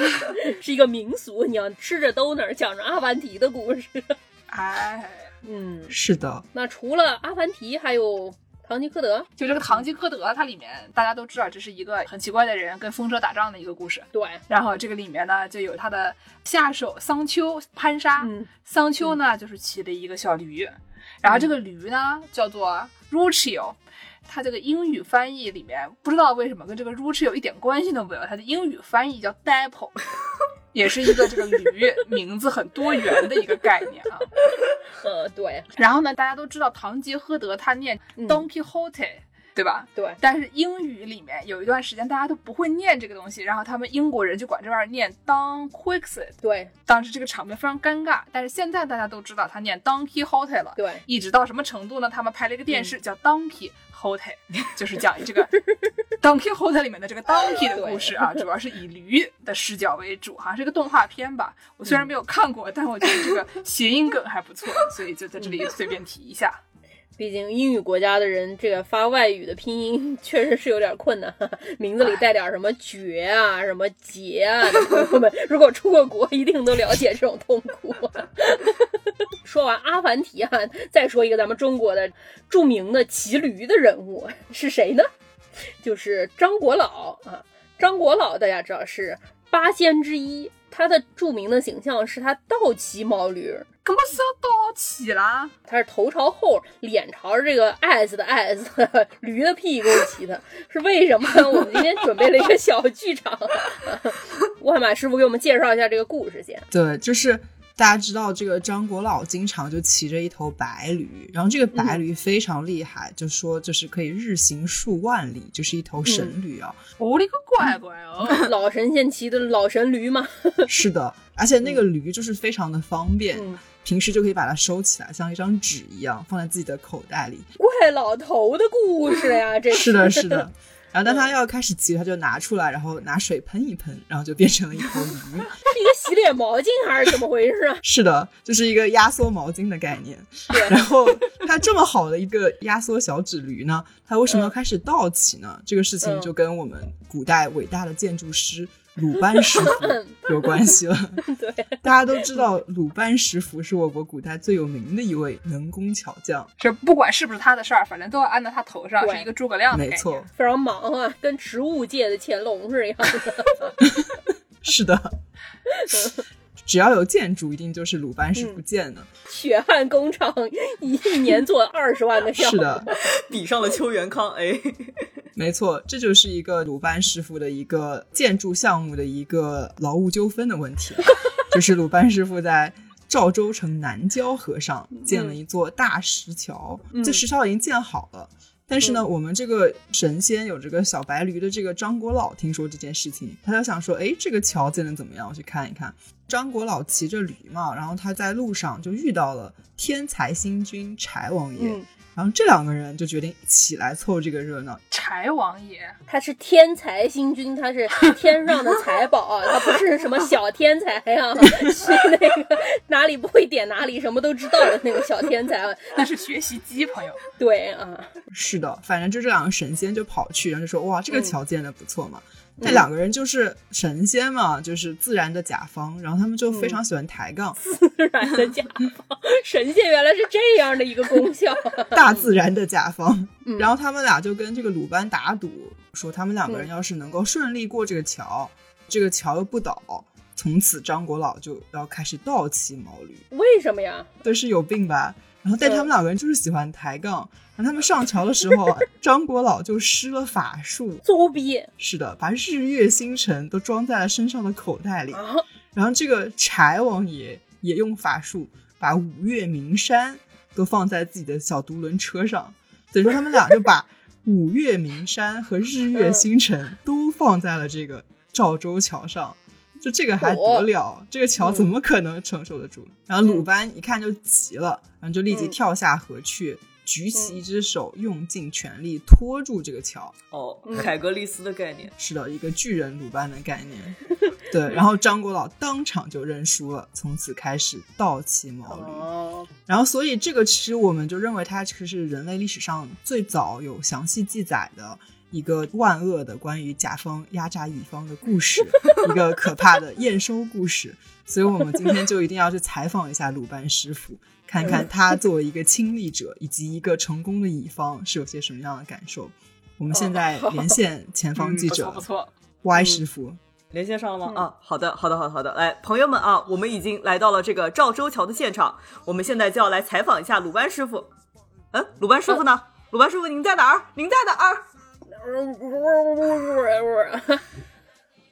是一个民俗。你要吃着兜那儿讲着阿凡提的故事。哎，嗯，是的，那除了阿凡提，还有堂吉诃德。就这个堂吉诃德，它里面大家都知道，这是一个很奇怪的人跟风车打仗的一个故事。对，然后这个里面呢，就有他的下手桑丘潘沙。嗯桑丘呢，就是骑的一个小驴，然后这个驴呢叫做 Ruchio。它这个英语翻译里面不知道为什么跟这个 Ruchio 一点关系都没有，它的英语翻译叫 Dapple，也是一个这个驴名字很多元的一个概念啊。呃，对然后呢，大家都知道堂吉诃德他念嗯 Don Quixote，、对吧？对，但是英语里面有一段时间大家都不会念这个东西，然后他们英国人就管这玩意儿念 Don Quixote，对当时这个场面非常尴尬。但是现在大家都知道他念 Don Quixote 了，对，一直到什么程度呢？他们拍了一个电视叫 Donkey Hote，就是讲这个 Don Quixote 里面的这个 Donkey 的故事啊，主要是以驴的视角为主，好像是个动画片吧。我虽然没有看过，但我觉得这个谐音梗还不错，所以就在这里随便提一下。毕竟英语国家的人，这个发外语的拼音 确实是有点困难，名字里带点什么绝啊、什么杰啊的朋友们，如果出过国，一定都了解这种痛苦。说完阿凡提啊，再说一个咱们中国的著名的骑驴的人物是谁呢？就是张国老啊。张国老大家知道是八仙之一，他的著名的形象是他倒骑毛驴，怎么是要倒骑啦！他是头朝后，脸朝着这个 S 的 S，驴的屁股骑的，是为什么？我们今天准备了一个小剧场，沃海马师傅给我们介绍一下这个故事先。对，就是大家知道这个张国老经常就骑着一头白驴，然后这个白驴非常厉害，就说就是可以日行数万里，就是一头神驴啊。我的个乖乖哦！老神仙骑的老神驴嘛。是的，而且那个驴就是非常的方便，平时就可以把它收起来，像一张纸一样放在自己的口袋里。怪老头的故事呀，这是的，是的。然后当他要开始骑，他就拿出来，然后拿水喷一喷，然后就变成了一头驴。是一个洗脸毛巾还是怎么回事？是的，就是一个压缩毛巾的概念。然后它这么好的一个压缩小纸驴呢，它为什么要开始倒骑呢？这个事情就跟我们古代伟大的建筑师。鲁班师傅 有关系了，对，大家都知道鲁班师傅是我国古代最有名的一位能工巧匠，是不管是不是他的事儿，反正都要安到他头上，是一个诸葛亮的没错，非常忙啊，跟植物界的乾隆是一样的。是的，只要有建筑，一定就是鲁班是不建的。血汗工厂一年做二十万的项目，是的，比上了邱元康，哎。没错，这就是一个鲁班师傅的一个建筑项目的一个劳务纠纷的问题。就是鲁班师傅在赵州城南郊河上建了一座大石桥，这石桥已经建好了。但是呢，我们这个神仙有这个小白驴的这个张国老听说这件事情，他就想说，哎，这个桥建的怎么样？我去看一看。张国老骑着驴嘛，然后他在路上就遇到了天才星君柴王爷。然后这两个人就决定一起来凑这个热闹。柴王爷，他是天才星君，他是天上的财宝，他不是什么小天才呀，是那个哪里不会点哪里，什么都知道的那个小天才。那是学习机，朋友。对啊，是的，反正就这两个神仙就跑去，然后就说：“哇，这个桥建的不错嘛。”那两个人就是神仙嘛，就是自然的甲方，然后他们就非常喜欢抬杠。自然的甲方，神仙原来是这样的一个功效。大自然的甲方，然后他们俩就跟这个鲁班打赌，说他们两个人要是能够顺利过这个桥，这个桥又不倒，从此张国老就要开始倒骑毛驴。为什么呀？都是有病吧？然后但他们两个人就是喜欢抬杠。然后他们上桥的时候，张国老就施了法术，作弊。是的，把日月星辰都装在了身上的口袋里。然后这个柴王爷也用法术把五岳名山都放在自己的小独轮车上。等于说他们俩就把五岳名山和日月星辰都放在了这个赵州桥上。就这个还得了？这个桥怎么可能承受得住？然后鲁班一看就急了，然后就立即跳下河去。举起一只手，用尽全力拖住这个桥。哦，海格力斯的概念是的，一个巨人鲁班的概念。对，然后张国老当场就认输了，从此开始倒骑毛驴。然后，所以这个其实我们就认为它其实是人类历史上最早有详细记载的一个万恶的关于甲方压榨乙方的故事，一个可怕的验收故事。所以我们今天就一定要去采访一下鲁班师傅。看看他作为一个亲历者以及一个成功的乙方是有些什么样的感受。我们现在连线前方记者，不错，Y 师傅，连线上了吗？啊，好的，好的，好的，好的。来，朋友们啊，我们已经来到了这个赵州桥的现场，我们现在就要来采访一下鲁班师傅。嗯，鲁班师傅呢？鲁班师傅，您在哪儿？您在哪儿？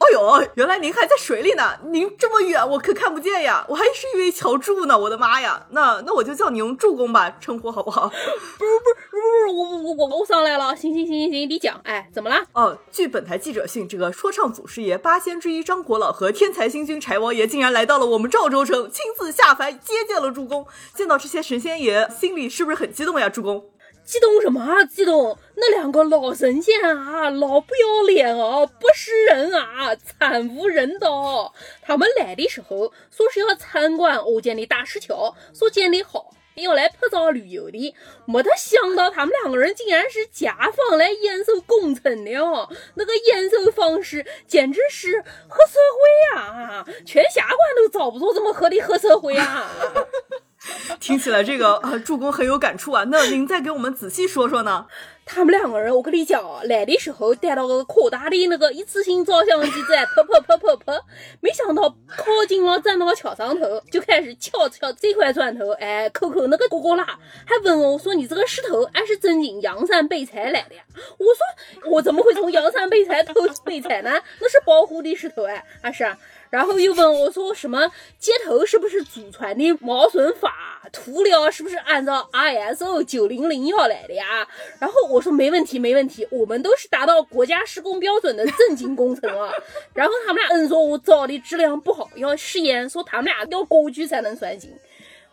哎呦，原来您还在水里呢！您这么远，我可看不见呀，我还是以为乔柱呢。我的妈呀，那那我就叫你用助攻吧，称呼好不好？不是不是不是，我我我我上来了。行行行行行，你讲，哎，怎么了？哦，据本台记者信，这个说唱祖师爷八仙之一张国老和天才星君柴王爷竟然来到了我们赵州城，亲自下凡接见了助攻。见到这些神仙爷，心里是不是很激动呀？助攻。激动什么啊？激动！那两个老神仙啊，老不要脸哦，不是人啊，惨无人道。他们来的时候说是要参观我建的大石桥，说建的好，要来拍照旅游的。没得想到他们两个人竟然是甲方来验收工程的哦，那个验收方式简直是黑社会啊！全下关都找不着这么黑的黑社会啊！听起来这个啊，助攻很有感触啊。那您再给我们仔细说说呢？他们两个人，我跟你讲哦，来的时候带了个可大的那个一次性照相机在拍拍拍拍拍，没想到靠近了站到桥上头，就开始敲敲这块砖头，哎，抠抠那个疙疙瘩，还问我说：“你这个石头还是真进阳山北菜来的呀？”我说：“我怎么会从阳山北菜偷北菜呢？那是保护的石头哎，还是。”然后又问我说什么接头是不是祖传的毛笋法，涂料是不是按照 ISO 九零零幺来的呀？然后我说没问题，没问题，我们都是达到国家施工标准的正经工程啊。然后他们俩嗯说我找的质量不好，要试验，说他们俩要过去才能算行。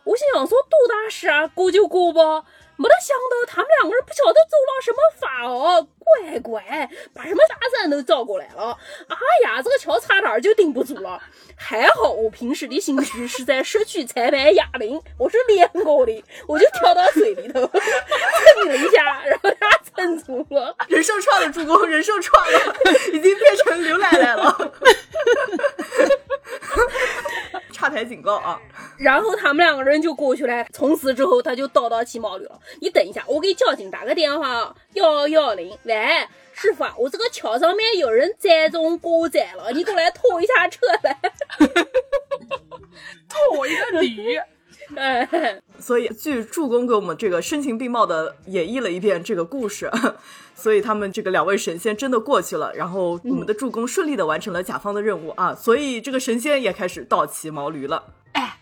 我心想说多大事啊，过就过吧。没得想到他们两个人不晓得走了什么法哦，乖乖把什么大山都找过来了。哎呀，这个桥差点就顶不住了。还好我平时的兴趣是在社区裁判哑铃，我是练过的，我就跳到水里头 蹭了一下，然后他撑住了。人兽串了助攻，人兽串了，已经变成刘奶奶了。插台警告啊！然后他们两个人就过去了。从此之后，他就叨叨起毛驴了。你等一下，我给交警打个电话，幺幺零。喂，师傅啊，我这个桥上面有人栽种过载了，你过来拖一下车来。拖我一个驴。哎，所以据助攻给我们这个声情并茂的演绎了一遍这个故事，所以他们这个两位神仙真的过去了，然后我们的助攻顺利的完成了甲方的任务啊，所以这个神仙也开始倒骑毛驴了。哎，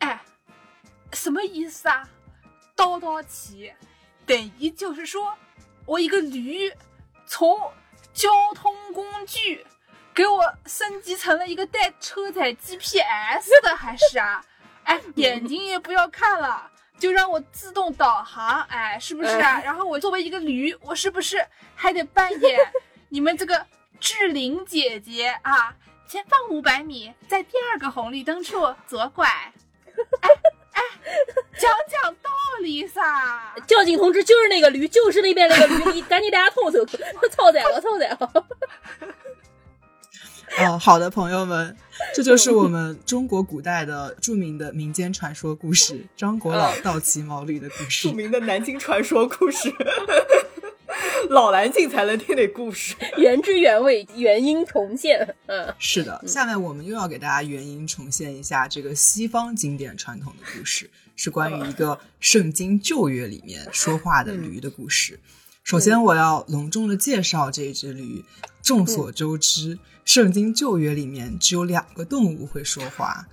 哎，什么意思啊？倒倒骑，等于就是说我一个驴从交通工具给我升级成了一个带车载 GPS 的，还是啊？哎，眼睛也不要看了，就让我自动导航，哎，是不是啊？然后我作为一个驴，我是不是还得扮演 你们这个志玲姐姐啊？前方五百米，在第二个红绿灯处左拐。哎哎，讲讲道理噻！交警同志就是那个驴，就是那边那个驴，你赶紧大家偷走，超载了，超载了。哦，好的，朋友们，这就是我们中国古代的著名的民间传说故事——张果老倒骑毛驴的故事。著名的南京传说故事，老南京才能听的故事，原汁原味，原音重现。嗯，是的。下面我们又要给大家原音重现一下这个西方经典传统的故事，是关于一个圣经旧约里面说话的驴的故事。首先，我要隆重的介绍这只驴。众所周知。圣经旧约里面只有两个动物会说话，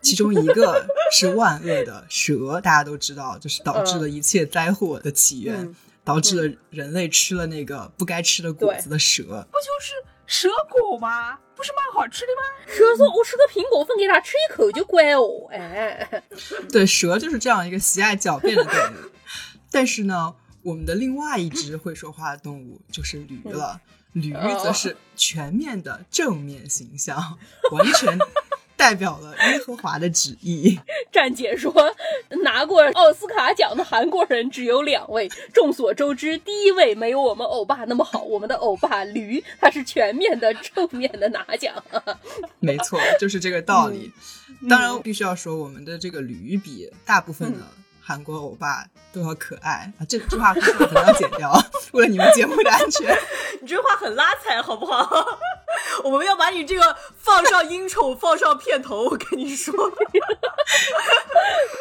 其中一个是万恶的蛇，大家都知道，就是导致了一切灾祸的起源，导致了人类吃了那个不该吃的果子的蛇。不就是蛇果吗？不是蛮好吃的吗？蛇说：“我吃个苹果分给他吃一口就乖哦。”哎，对，蛇就是这样一个喜爱狡辩的动物。但是呢，我们的另外一只会说话的动物就是驴了。驴则是全面的正面形象，完全代表了耶和华的旨意。站姐说，拿过奥斯卡奖的韩国人只有两位。众所周知，第一位没有我们欧巴那么好，我们的欧巴驴他是全面的正面的拿奖。没错，就是这个道理。当然，必须要说，我们的这个驴比大部分的。韩国欧巴都要可爱啊！这句话可能要剪掉，为了你们节目的安全。你这话很拉踩，好不好？我们要把你这个放上音宠，放上片头。我跟你说，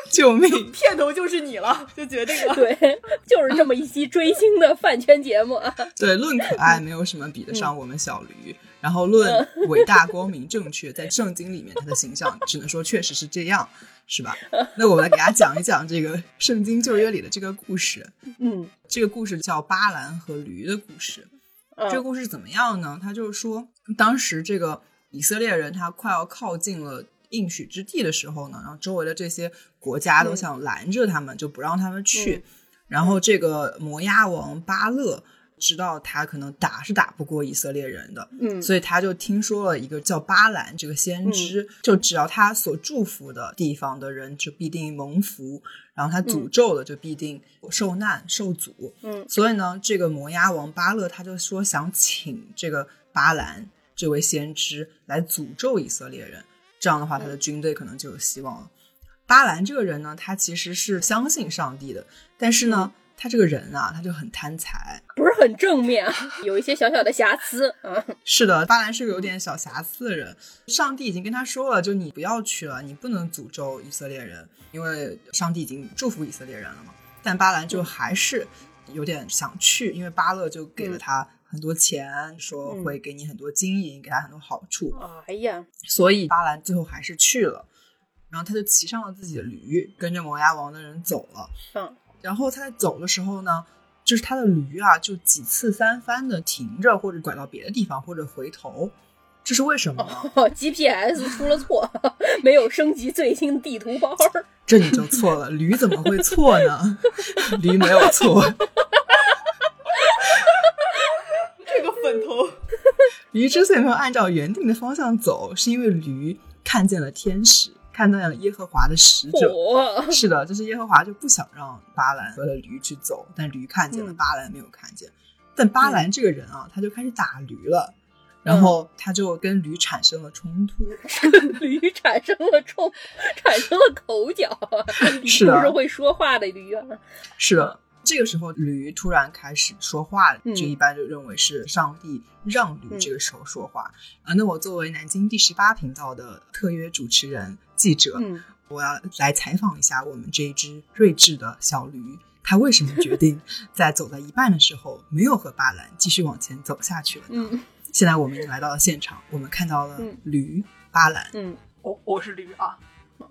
救命！片头就是你了，就决定了。对，就是这么一期追星的饭圈节目啊。对，论可爱，没有什么比得上我们小驴。然后论 伟大、光明、正确，在圣经里面他的形象，只能说确实是这样。是吧？那我们来给大家讲一讲这个圣经旧约里的这个故事。嗯，这个故事叫巴兰和驴的故事。这个故事怎么样呢？他就是说，当时这个以色列人他快要靠近了应许之地的时候呢，然后周围的这些国家都想拦着他们，就不让他们去。然后这个摩押王巴勒。知道他可能打是打不过以色列人的，嗯，所以他就听说了一个叫巴兰这个先知，就只要他所祝福的地方的人就必定蒙福，然后他诅咒的就必定受难受阻，嗯，所以呢，这个摩押王巴勒他就说想请这个巴兰这位先知来诅咒以色列人，这样的话他的军队可能就有希望了。巴兰这个人呢，他其实是相信上帝的，但是呢。他这个人啊，他就很贪财，不是很正面，有一些小小的瑕疵。嗯，是的，巴兰是个有点小瑕疵的人。上帝已经跟他说了，就你不要去了，你不能诅咒以色列人，因为上帝已经祝福以色列人了嘛。但巴兰就还是有点想去，因为巴勒就给了他很多钱，说会给你很多金银，给他很多好处。哎呀，所以巴兰最后还是去了，然后他就骑上了自己的驴，跟着摩崖王的人走了。嗯，然后他在走的时候呢，就是他的驴啊，就几次三番的停着，或者拐到别的地方，或者回头。这是为什么，GPS 出了错，没有升级最新地图包。这你就错了，驴怎么会错呢？驴没有错。这个粉头，驴之所以没有按照原定的方向走，是因为驴看见了天使，看到了耶和华的使者。是的，就是耶和华就不想让巴兰和驴去走，但驴看见了，嗯巴兰没有看见。但巴兰这个人啊，他就开始打驴了。然后他就跟驴产生了冲突，驴产生了冲，产生了口角。是的，不是会说话的驴啊。是的，这个时候驴突然开始说话了，嗯、就一般就认为是上帝让驴这个时候说话、嗯、啊。那我作为南京第十八频道的特约主持人、记者，嗯、我要来采访一下我们这一只睿智的小驴。它为什么决定 在走到一半的时候没有和巴兰继续往前走下去了呢？嗯现在我们已经来到了现场，我们看到了驴、嗯、巴兰。嗯，我我是驴啊！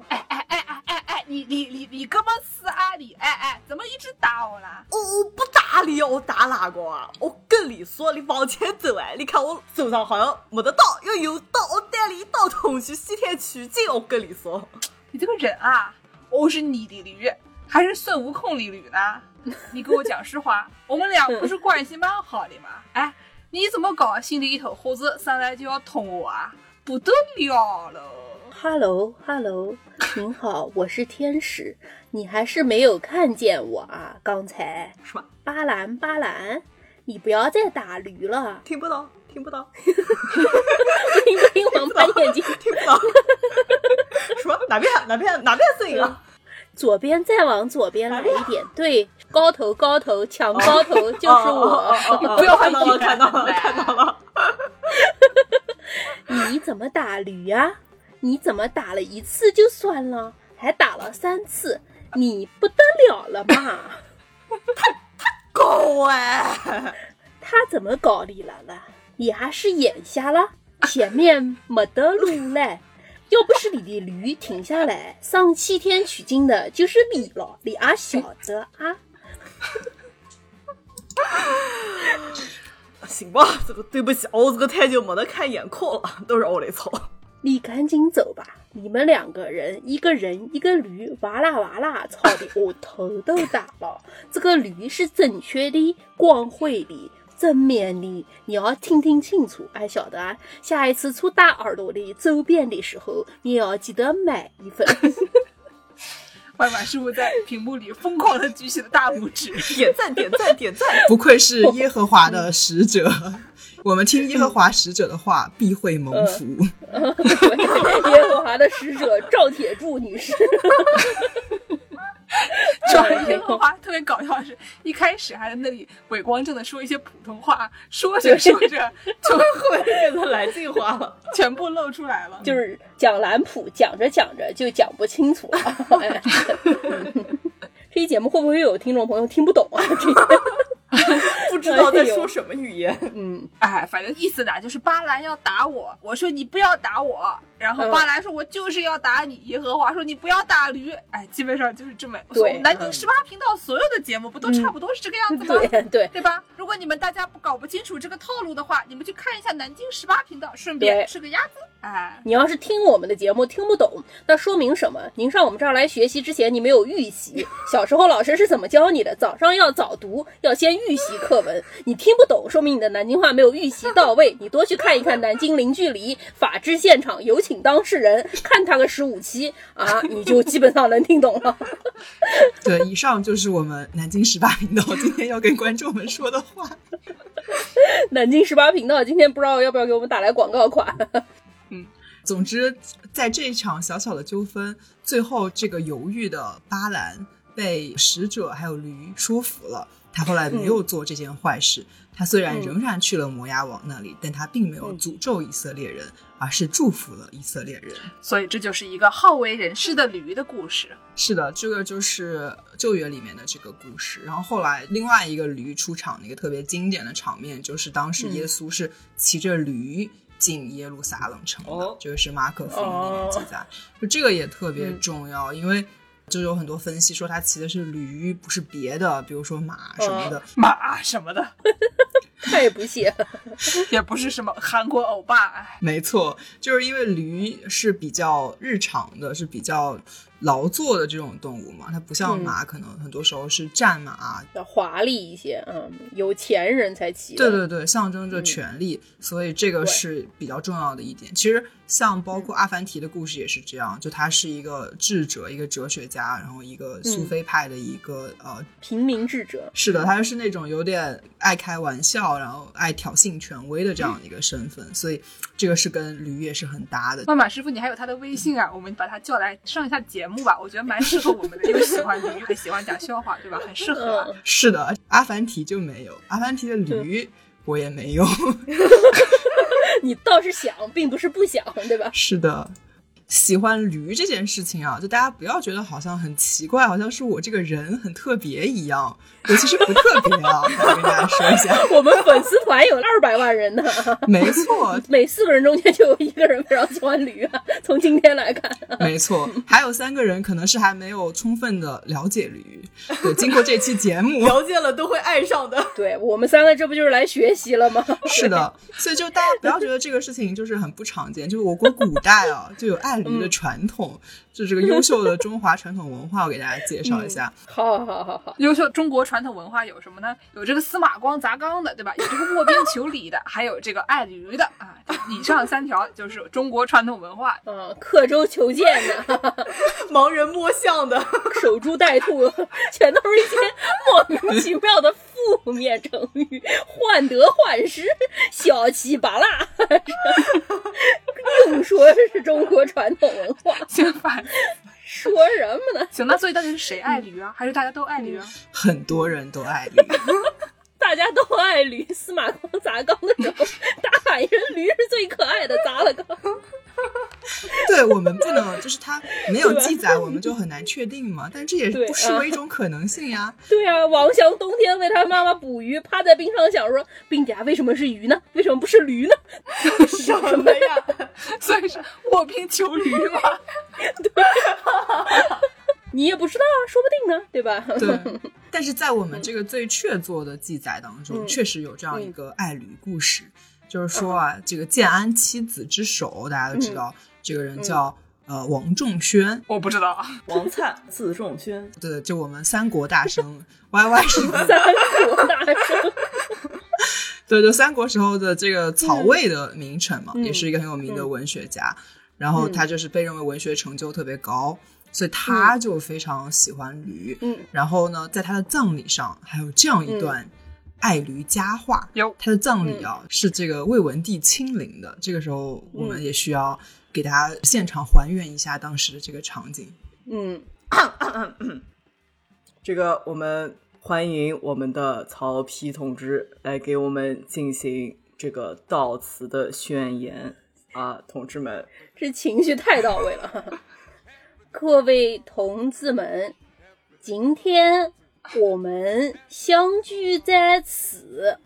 哎哎哎哎哎哎，你你你你哥们是啊你？哎哎，怎么一直打我啦？我我不打你哦，我打哪个啊？我跟你说，你往前走哎！你看我手上好像没得刀，要有刀，我带你一刀捅去西天取经。我跟你说，你这个人啊，我是你的驴，还是孙悟空的驴呢？你给我讲实话，我们俩不是关系蛮好的吗？哎。你怎么搞？心里一头火子上来就要捅我啊？不得了了！Hello Hello，您好，我是天使，你还是没有看见我啊？刚才什么？巴兰巴兰，你不要再打驴了！听不到，听不到，听不听？王八眼睛，听不到。什么？哪边？哪边？哪边声音啊？左边再往左边来一点，对，高头高头抢高头就是我，不要看到了，看到了，看到了。你怎么打驴呀？你怎么打了一次就算了，还打了三次，你不得了了嘛？他他搞哎！他怎么搞你了呢？你还是眼瞎了？前面没得路嘞。要不是你的驴停下来上西天取经的，就是你了，你还晓得啊？行吧，这个对不起，我这个太久没得看眼眶了，都是我的错。你赶紧走吧，你们两个人，一个人一个驴，哇啦哇啦，吵的我头都大了。这个驴是正确的、光辉的。正面的，你要听听清楚，还，晓得啊。下一次出大耳朵的周边的时候，你要记得买一份。万万师傅在屏幕里疯狂的举起了大拇指，点赞点赞点赞！不愧是耶和华的使者，我们听耶和华使者的话，必会蒙福。嗯、耶和华的使者赵铁柱女士。主要耶和华特别搞笑的是，一开始还在那里伪光正的说一些普通话，说着说着 就 会变成南京话了，全部露出来了。就是讲兰普，讲着讲着就讲不清楚了。哎、这期节目会不会有听众朋友听不懂啊？不知道在说什么语言。嗯，哎，反正意思呢，就是巴兰要打我，我说你不要打我，然后巴兰说我就是要打你，耶和华说你不要打驴，哎，基本上就是这么。对，南京十八频道所有的节目不都差不多是这个样子吗？嗯、对对对吧？如果你们大家不搞不清楚这个套路的话，你们去看一下南京十八频道，顺便吃个鸭子。哎，你要是听我们的节目听不懂，那说明什么？您上我们这儿来学习之前，你没有预习。小时候老师是怎么教你的？早上要早读，要先预习课文。你听不懂，说明你的南京话没有预习到位。你多去看一看《南京零距离法制现场》，有请当事人，看他个十五期啊，你就基本上能听懂了。对，以上就是我们南京十八频道今天要跟观众们说的话。南京十八频道今天不知道要不要给我们打来广告款。嗯，总之，在这一场小小的纠纷，最后这个犹豫的巴兰被使者还有驴说服了。他后来没有做这件坏事。他虽然仍然去了摩押王那里，但他并没有诅咒以色列人，而是祝福了以色列人。所以这就是一个好为人师的驴的故事。是的，这个就是旧约里面的这个故事。然后后来另外一个驴出场的一个特别经典的场面，就是当时耶稣是骑着驴进耶路撒冷城的，这个是马可福音里面记载。就这个也特别重要，因为。就有很多分析说他骑的是驴，不是别的，比如说马什么的，马什么的，太不写，也不是什么韩国欧巴。没错，就是因为驴是比较日常的，是比较。劳作的这种动物嘛，它不像马，可能很多时候是战马，要华丽一些，嗯，有钱人才骑。对对对，象征着权力，所以这个是比较重要的一点。其实像包括阿凡提的故事也是这样，就他是一个智者，一个哲学家，然后一个苏菲派的一个呃平民智者。是的，他是那种有点爱开玩笑，然后爱挑衅权威的这样的一个身份，所以这个是跟驴也是很搭的。万马师傅，你还有他的微信啊？我们把他叫来上一下节目。吧，我觉得蛮适合我们的，因为喜欢驴，又喜欢讲笑话，对吧？很适合。是的，阿凡提就没有，阿凡提的驴我也没有。你倒是想，并不是不想，对吧？是的。喜欢驴这件事情啊，就大家不要觉得好像很奇怪，好像是我这个人很特别一样。我其实不特别啊，我跟大家说一下，我们粉丝团有二百万人呢。没错，每四个人中间就有一个人非常喜欢驴啊。从今天来看，没错，还有三个人可能是还没有充分的了解驴。对，经过这期节目，了解了都会爱上的。对我们三个，这不就是来学习了吗？是的，所以就大家不要觉得这个事情就是很不常见，就是我国古代啊就有爱。驴的传统，就这是个优秀的中华传统文化，我给大家介绍一下。好，好，好，好。优秀中国传统文化有什么呢？有这个司马光砸缸的，对吧？有这个卧冰求鲤的，还有这个爱驴的啊。以上三条就是中国传统文化。嗯，刻舟求剑的，盲人摸象的，守株待兔，全都是一些莫名其妙的负面成语，患得患失，小气巴拉，硬说是中国传统文化，行吧？说什么呢？行，那所以到底是谁爱驴啊？还是大家都爱驴啊？很多人都爱驴。大家都爱驴，司马光砸缸的时候，大喊一声“驴是最可爱的”，砸了缸。对我们不能，就是他没有记载，我们就很难确定嘛。但这也不失为一种可能性呀。对啊，王翔冬天为他妈妈捕鱼，趴在冰上想说：“冰甲为什么是鱼呢？为什么不是驴呢？”什么呀？所以是卧冰求驴吗？对。你也不知道啊，说不定呢，对吧？对。但是在我们这个最确凿的记载当中，确实有这样一个爱侣故事，就是说啊，这个建安七子之首，大家都知道，这个人叫呃王仲宣，我不知道，王粲字仲宣，对，就我们三国大生 Y Y 是 三国大生，对，就三国时候的这个曹魏的名臣嘛，也是一个很有名的文学家，然后他就是被认为文学成就特别高。所以他就非常喜欢驴，嗯，然后呢，在他的葬礼上还有这样一段爱驴佳话。有。他的葬礼啊，是这个魏文帝亲临的。这个时候，我们也需要给大家现场还原一下当时的这个场景。嗯，这个我们欢迎我们的曹丕同志来给我们进行这个悼词的宣言。啊，同志们，这情绪太到位了。各位同志们，今天我们相聚在此，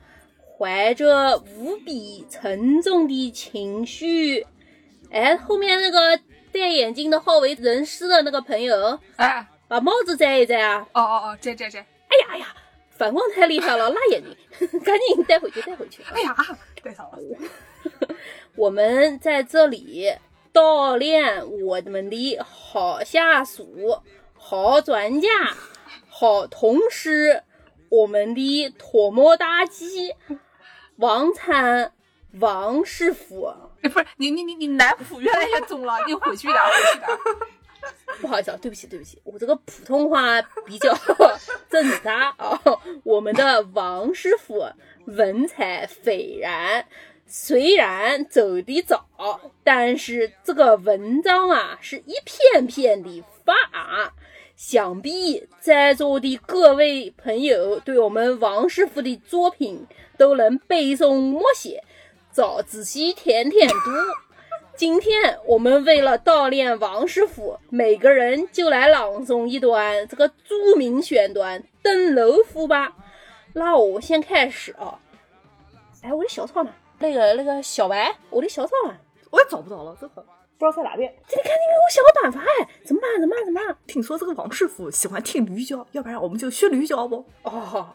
怀着无比沉重的情绪。哎，后面那个戴眼镜的好为人师的那个朋友，哎，把帽子摘一摘啊！哦哦哦，摘摘摘！哎呀哎呀，反光太厉害了，辣眼睛，赶紧带回去，带回去！哎呀，带上了。我们在这里。锻炼我们的好下属、好专家、好同事，我们的唾沫大鸡王灿王师傅。哎，不是你你你你南普越来越重了，你回去点，回去点。不好意思，啊，对不起对不起，我这个普通话比较正杂啊。我们的王师傅文采斐然。虽然走的早，但是这个文章啊是一篇篇的发啊，想必在座的各位朋友对我们王师傅的作品都能背诵默写，早仔细天天读。今天我们为了悼念王师傅，每个人就来朗诵一段这个著名选段《登楼赋》吧。那我先开始啊。哎，我的小草呢？那个那个小白，我的小草啊？我也找不着了，这会不知道在哪边。这你赶紧给我想个办法哎！怎么办？怎么办？怎么办？听说这个王师傅喜欢听驴叫，要不然我们就学驴叫不？哦，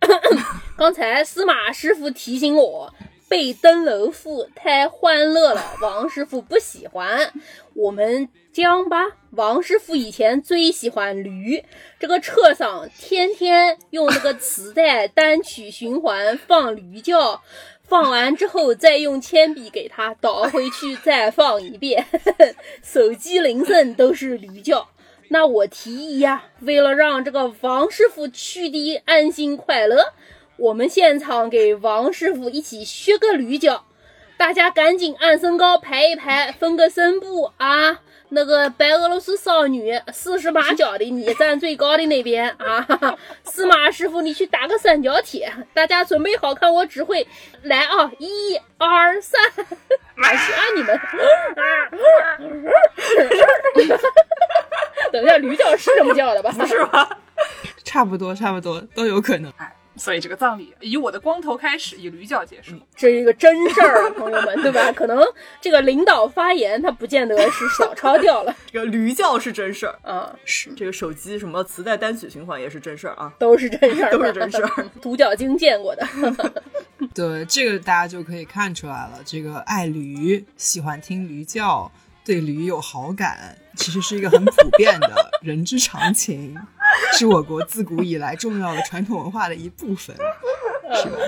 刚才司马师傅提醒我，背《登楼赋》太欢乐了，王师傅不喜欢。我们这样吧，王师傅以前最喜欢驴，这个车上天天用那个磁带单曲循环放驴叫。放完之后，再用铅笔给它倒回去，再放一遍。手机铃声都是驴叫。那我提议呀，为了让这个王师傅去的安心快乐，我们现场给王师傅一起学个驴叫。大家赶紧按身高排一排，分个声部啊。那个白俄罗斯少女四十八脚的，你站最高的那边啊！司马师傅，你去打个三角铁。大家准备好，看我指挥，来啊！一二三，来是啊你们。等一下，驴叫是这么叫的吧？不是吧？差不多，差不多都有可能。所以这个葬礼以我的光头开始，以驴叫结束，这是一个真事儿啊，朋友们，对吧？可能这个领导发言，他不见得是小抄掉了。这个驴叫是真事儿啊，是这个手机什么磁带单曲循环也是真事儿啊，都是真事儿，都是真事儿。独角鲸见过的，对这个大家就可以看出来了。这个爱驴，喜欢听驴叫，对驴有好感，其实是一个很普遍的人之常情。是我国自古以来重要的传统文化的一部分。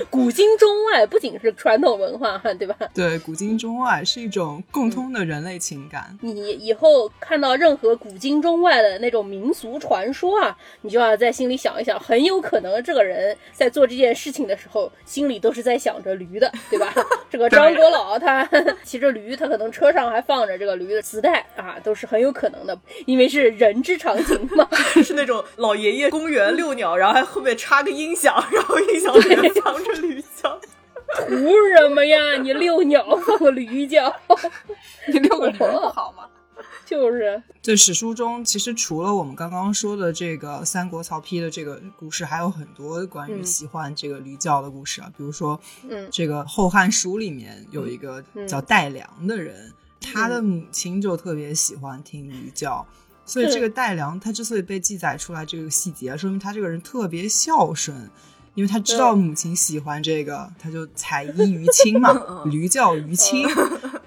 古今中外不仅是传统文化，对吧？对，古今中外是一种共通的人类情感。你以后看到任何古今中外的那种民俗传说啊，你就要在心里想一想，很有可能这个人在做这件事情的时候，心里都是在想着驴的，对吧？这个张国老他骑着驴，他可能车上还放着这个驴的磁带啊，都是很有可能的，因为是人之常情嘛。是那种老爷爷公园遛鸟，然后还后面插个音响，然后音响里 面放着驴叫。图什么呀？你遛鸟放个驴叫，你遛个驴不好吗？就是，这史书中其实除了我们刚刚说的这个三国曹丕的这个故事，还有很多关于喜欢这个驴叫的故事啊。比如说，嗯，这个《后汉书》里面有一个叫戴良的人，他的母亲就特别喜欢听驴叫，所以这个戴良他之所以被记载出来这个细节，说明他这个人特别孝顺。因为他知道母亲喜欢这个，他就采衣于亲嘛，驴叫于亲，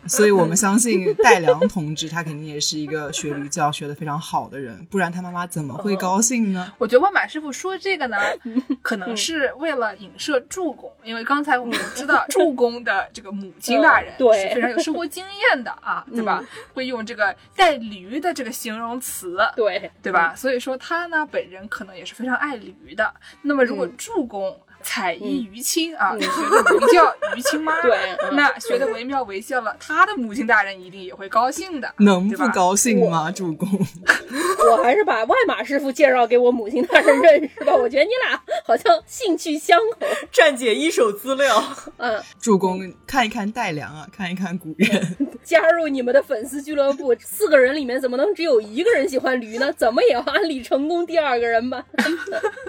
所以我们相信戴良同志他肯定也是一个学驴教学的非常好的人，不然他妈妈怎么会高兴呢？我觉得万马师傅说这个呢，可能是为了影射助攻，因为刚才我们知道 助攻的这个母亲大人对是非常有生活经验的啊，对吧？会用这个带驴的这个形容词，对对吧？所以说他呢本人可能也是非常爱驴的。那么如果助攻。采衣于亲啊，学的驴叫于亲妈，对，那学的惟妙惟肖了，他的母亲大人一定也会高兴的，能不高兴吗？主公，我还是把外马师傅介绍给我母亲大人认识吧，我觉得你俩好像兴趣相投。站姐一手资料，嗯，主公看一看戴良啊，看一看古人，加入你们的粉丝俱乐部，四个人里面怎么能只有一个人喜欢驴呢？怎么也要安利成功第二个人吧？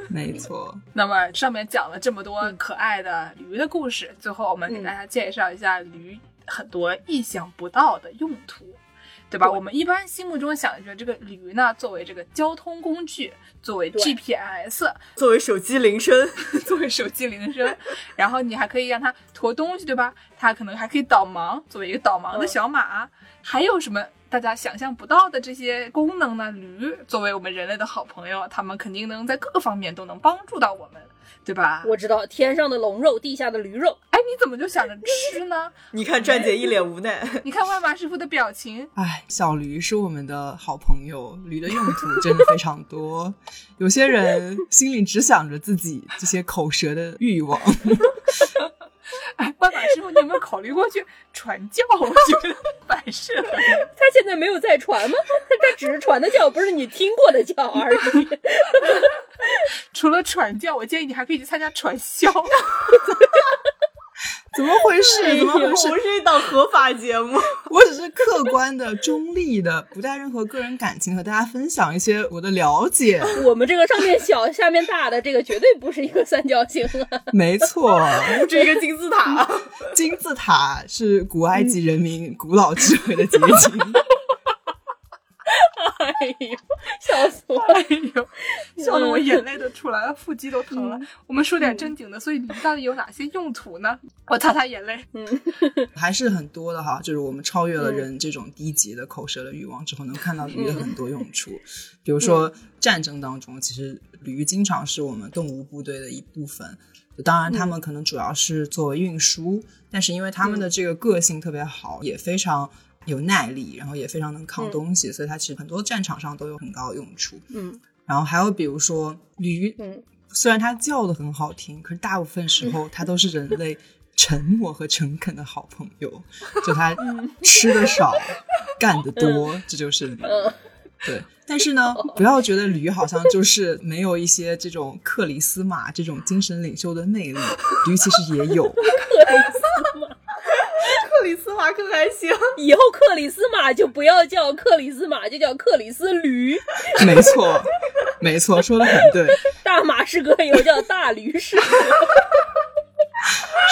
没错，那么上面讲了。这么多可爱的驴的故事，最后我们给大家介绍一下驴很多意想不到的用途，对吧？我们一般心目中想着这个驴呢，作为这个交通工具，作为 GPS，作为手机铃声，作为手机铃声，然后你还可以让它驮东西，对吧？它可能还可以导盲，作为一个导盲的小马，还有什么？大家想象不到的这些功能呢？驴作为我们人类的好朋友，他们肯定能在各个方面都能帮助到我们，对吧？我知道天上的龙肉，地下的驴肉。哎，你怎么就想着吃呢？你看站姐一脸无奈，你看万马师傅的表情。哎，小驴是我们的好朋友，驴的用途真的非常多。有些人心里只想着自己这些口舌的欲望。哎，万马师傅，你有没有考虑过去传教？我觉得蛮适合。他现在没有在传吗？他只是传的教，不是你听过的教而已。除了传教，我建议你还可以去参加传销。怎么回事？怎么回事？我是一档合法节目，我只是客观的、中立的，不带任何个人感情，和大家分享一些我的了解。我们这个上面小、下面大的，这个绝对不是一个三角形啊！没错，不是一个金字塔。金字塔是古埃及人民古老智慧的结晶。哎呦，笑死我！哎呦，笑得我眼泪都出来了，腹肌都疼了。我们说点正经的，所以驴到底有哪些用途呢？我擦擦眼泪。嗯，还是很多的哈，就是我们超越了人这种低级的口舌的欲望之后，能看到驴的很多用处。比如说战争当中，其实驴经常是我们动物部队的一部分。当然，他们可能主要是作为运输，但是因为他们的这个个性特别好，也非常。有耐力，然后也非常能扛东西，所以它其实很多战场上都有很高的用处。嗯，然后还有比如说驴，嗯，虽然它叫的很好听，可是大部分时候它都是人类沉默和诚恳的好朋友。就它吃的少，干的多，这就是驴。对，但是呢，不要觉得驴好像就是没有一些这种克里斯玛这种精神领袖的魅力，驴其实也有。克里斯马可还行，以后克里斯马就不要叫克里斯马，就叫克里斯驴。没错，没错，说的很对。大马士革以后叫大驴士。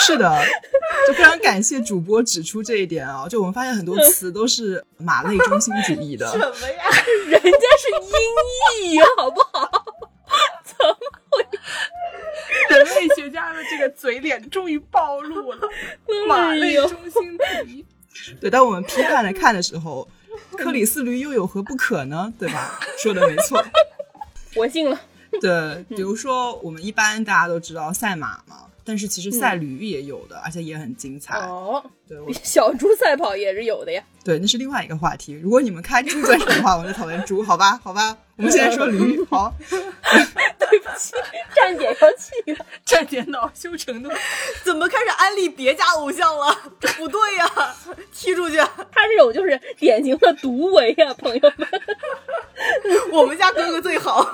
是的，就非常感谢主播指出这一点啊！就我们发现很多词都是马类中心主义的。什么呀？人家是音译，好不好？人类学家的这个嘴脸终于暴露了，马类中心主义。对，当我们批判来看的时候，克里斯驴又有何不可呢？对吧？说的没错，我信了。对，比如说我们一般大家都知道赛马嘛。但是其实赛驴也有的，而且也很精彩。哦，对，小猪赛跑也是有的呀。对，那是另外一个话题。如果你们开猪嘴的话，我就讨论猪，好吧？好吧，我们现在说驴。好，对不起，站姐要气了，站姐恼羞成怒，怎么开始安利别家偶像了？这不对呀，踢出去！他这种就是典型的独唯呀，朋友们。我们家哥哥最好。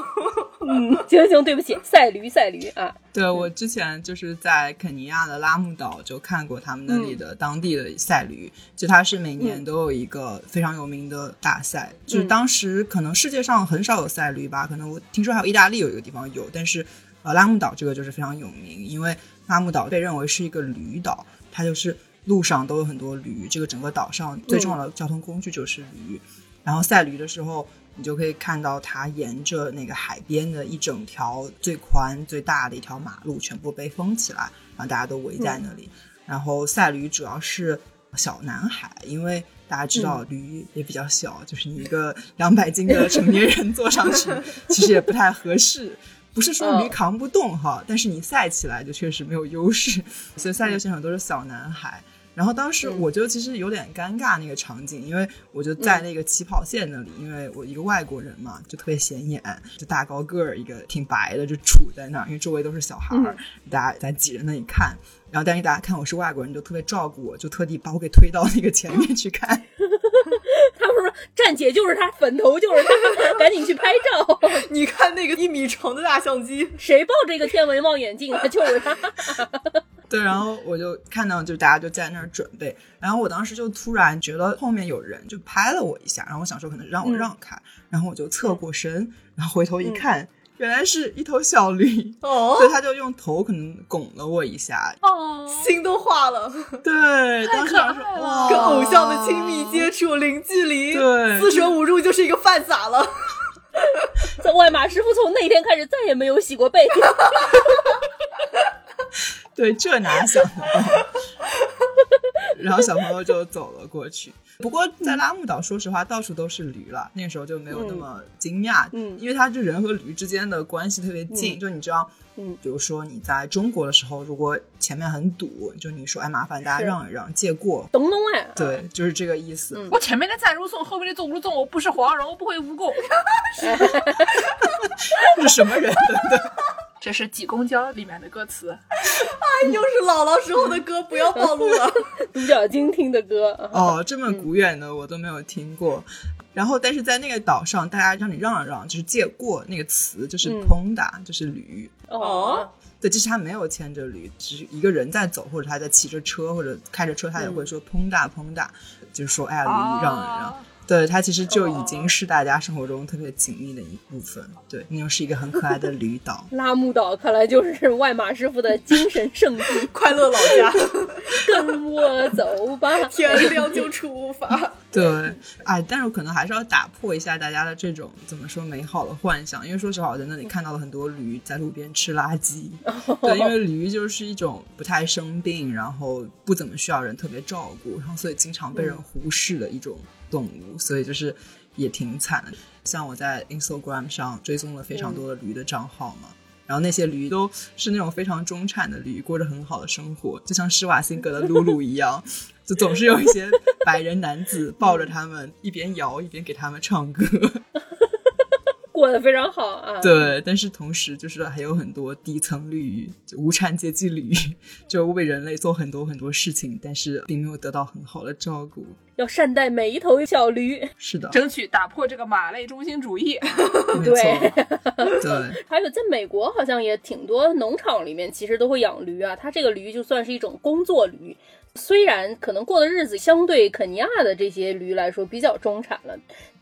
嗯，行行，对不起，赛驴赛驴啊。对，我之前就是在肯尼亚的拉木岛就看过他们那里的当地的赛驴，就它是每年都有一个非常有名的大赛，就是当时可能世界上很少有赛驴吧，可能我听说还有意大利有一个地方有，但是呃拉木岛这个就是非常有名，因为拉木岛被认为是一个驴岛，它就是路上都有很多驴，这个整个岛上最重要的交通工具就是驴，然后赛驴的时候。你就可以看到它沿着那个海边的一整条最宽最大的一条马路全部被封起来，然后大家都围在那里。然后赛驴主要是小男孩，因为大家知道驴也比较小，就是你一个两百斤的成年人坐上去，其实也不太合适。不是说驴扛不动哈，但是你赛起来就确实没有优势，所以赛车选手都是小男孩。然后当时我就其实有点尴尬那个场景，因为我就在那个起跑线那里，因为我一个外国人嘛，就特别显眼，就大高个儿一个挺白的就杵在那儿，因为周围都是小孩儿，大家在挤着那里看。然后但是大家看我是外国人，就特别照顾我，就特地把我给推到那个前面去看。他们说站姐就是他，粉头就是他，赶紧去拍照。你看那个一米长的大相机，谁抱着一个天文望远镜，他就是他。对，然后我就看到，就大家就在那儿准备，然后我当时就突然觉得后面有人就拍了我一下，然后我想说可能让我让开，然后我就侧过身，然后回头一看，原来是一头小驴，哦，所以，他就用头可能拱了我一下，哦，心都化了，对，当时说哇，跟偶像的亲密接触，零距离，对，四舍五入就是一个饭撒了。外马师傅从那天开始再也没有洗过背。对，这哪想得到？然后小朋友就走了过去。不过在拉木岛，说实话，到处都是驴了，那个时候就没有那么惊讶，嗯，因为它这人和驴之间的关系特别近，就你知道，嗯，比如说你在中国的时候，如果前面很堵，就你说哎麻烦大家让一让，借过，咚咚哎，对，就是这个意思。嗯我前面的赞如颂，后面的纵如纵，我不是黄蓉，我不会蜈蚣。这 是什么人？这是《挤公交》里面的歌词。又是姥姥时候的歌，不要暴露了。独角鲸听的歌，哦，这么古远的我都没有听过。然后，但是在那个岛上，大家让你让一让，就是借过那个词，就是嗯 ponda，、就是驴。哦，对，就是他没有牵着驴，只是一个人在走，或者他在骑着车或者开着车，他也会说 ponda ponda，就是说哎，驴让一让。啊对，它其实就已经是大家生活中特别紧密的一部分。对，那又是一个很可爱的驴岛。拉木岛看来就是外马师傅的精神圣地，快乐老家，跟我走吧。天亮就出发。对，哎，但是我可能还是要打破一下大家的这种怎么说美好的幻想，因为说实话，我在那里看到了很多驴在路边吃垃圾。对，因为驴就是一种不太生病，然后不怎么需要人特别照顾，然后所以经常被人忽视的一种动物，所以就是也挺惨的。像我在 Instagram 上追踪了非常多的驴的账号嘛。然后那些驴都是那种非常中产的驴，过着很好的生活，就像施瓦辛格的露露一样，就总是有一些白人男子抱着他们，一边摇一边给他们唱歌。过得非常好啊。对，但是同时就是还有很多底层驴，就无产阶级驴，就为人类做很多很多事情，但是并没有得到很好的照顾。要善待每一头小驴。是的，争取打破这个马类中心主义。对，对，还有在美国好像也挺多农场里面其实都会养驴啊，它这个驴就算是一种工作驴。虽然可能过的日子相对肯尼亚的这些驴来说比较中产了，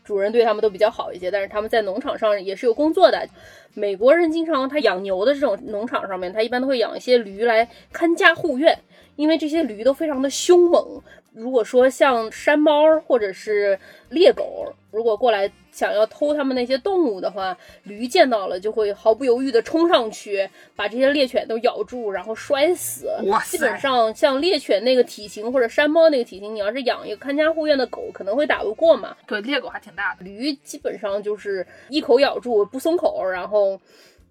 主人对他们都比较好一些，但是他们在农场上也是有工作的。美国人经常他养牛的这种农场上面，他一般都会养一些驴来看家护院，因为这些驴都非常的凶猛。如果说像山猫或者是猎狗，如果过来想要偷他们那些动物的话，驴见到了就会毫不犹豫的冲上去，把这些猎犬都咬住，然后摔死。哇基本上像猎犬那个体型或者山猫那个体型，你要是养一个看家护院的狗，可能会打不过嘛。对，猎狗还挺大的。驴基本上就是一口咬住不松口，然后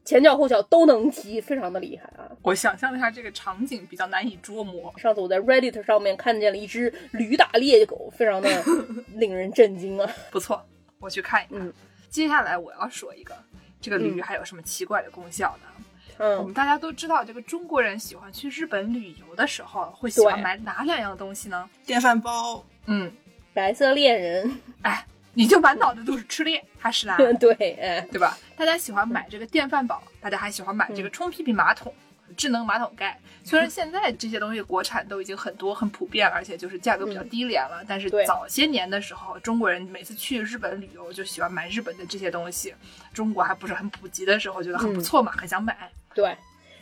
前脚后脚都能踢，非常的厉害啊！我想象了一下这个场景比较难以捉摸。上次我在 Reddit 上面看见了一只驴打猎狗，非常的 令人震惊啊！不错，我去看一看。嗯接下来我要说一个，这个驴嗯还有什么奇怪的功效呢？嗯我嗯们，大家都知道，这个中国人喜欢去日本旅游的时候，会喜欢买哪两样东西呢？电饭煲，嗯，白色恋人，哎，你就满脑子都是吃猎，还是啦，对，哎，对吧？大家喜欢买这个电饭煲，大家还喜欢买这个冲屁屁马桶。智能马桶盖，虽然现在这些东西国产都已经很多很普遍了，而且就是价格比较低廉了，但是早些年的时候，中国人每次去日本旅游就喜欢买日本的这些东西，中国还不是很普及的时候，觉得很不错嘛，很想买。对。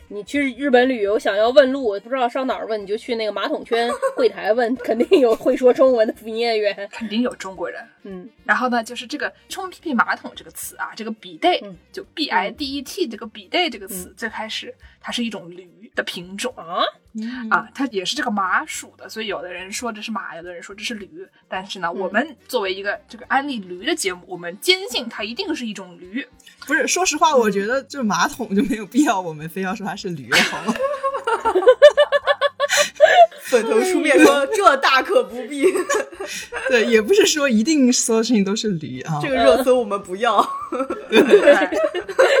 你去日本旅游，想要问路，不知道上哪儿问，你就去那个马桶圈柜台问，肯定有会说中文的营业员。肯定有中国人。嗯，然后呢，就是这个冲屁屁马桶这个词啊，这个比 d 嗯。就 b i d e t 这个比 d 这个词，最开始它是一种驴的品种。啊，啊，它也是这个马属的，所以有的人说这是马，有的人说这是驴。但是呢，嗯我们作为一个这个安利驴的节目，我们坚信它一定是一种驴。不是，说实话，我觉得这马桶就没有必要，我们非要说它是驴了，好吗？粉头出面说这大可不必，对，也不是说一定所有事情都是驴啊。这个热搜我们不要。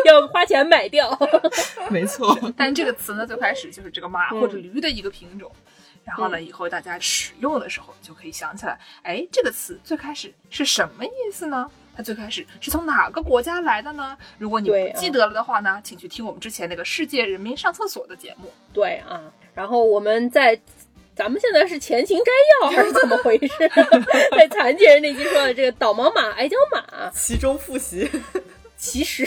要花钱买掉。没错，但这个词呢，最开始就是这个马嗯或者驴的一个品种。然后呢，以后大家使用的时候就可以想起来，哎，这个词最开始是什么意思呢？它最开始是从哪个国家来的呢？如果你不记得了的话呢，请去听我们之前那个世界人民上厕所的节目。对啊，然后我们在。咱们现在是前情摘要还是怎么回事？在残疾人那期说的这个导盲马、矮脚马，其中复习，其实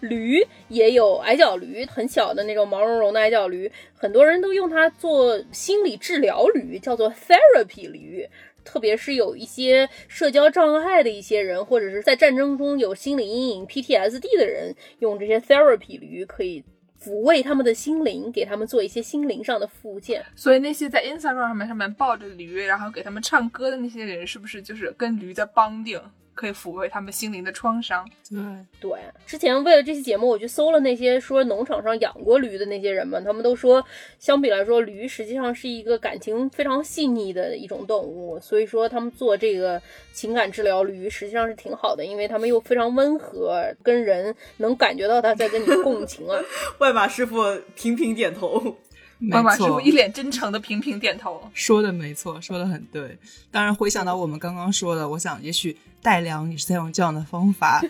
驴也有矮脚驴，很小的那种毛茸茸的矮脚驴，很多人都用它做心理治疗驴，叫做 therapy 驴。特别是有一些社交障碍的一些人，或者是在战争中有心理阴影 PTSD 的人，用这些 therapy 驴可以抚慰他们的心灵，给他们做一些心灵上的复健。所以那些在 Instagram 上面上面抱着驴，然后给他们唱歌的那些人，是不是就是跟驴在邦定？可以抚慰他们心灵的创伤。对对，之前为了这期节目，我去搜了那些说农场上养过驴的那些人们，他们都说，相比来说，驴实际上是一个感情非常细腻的一种动物，所以说他们做这个情感治疗，驴实际上是挺好的，因为他们又非常温和，跟人能感觉到他在跟你共情啊。外马师傅频频点头。妈妈师傅一脸真诚的频频点头，说的没错，说的很对。当然，回想到我们刚刚说的，我想也许戴良也是在用这样的方法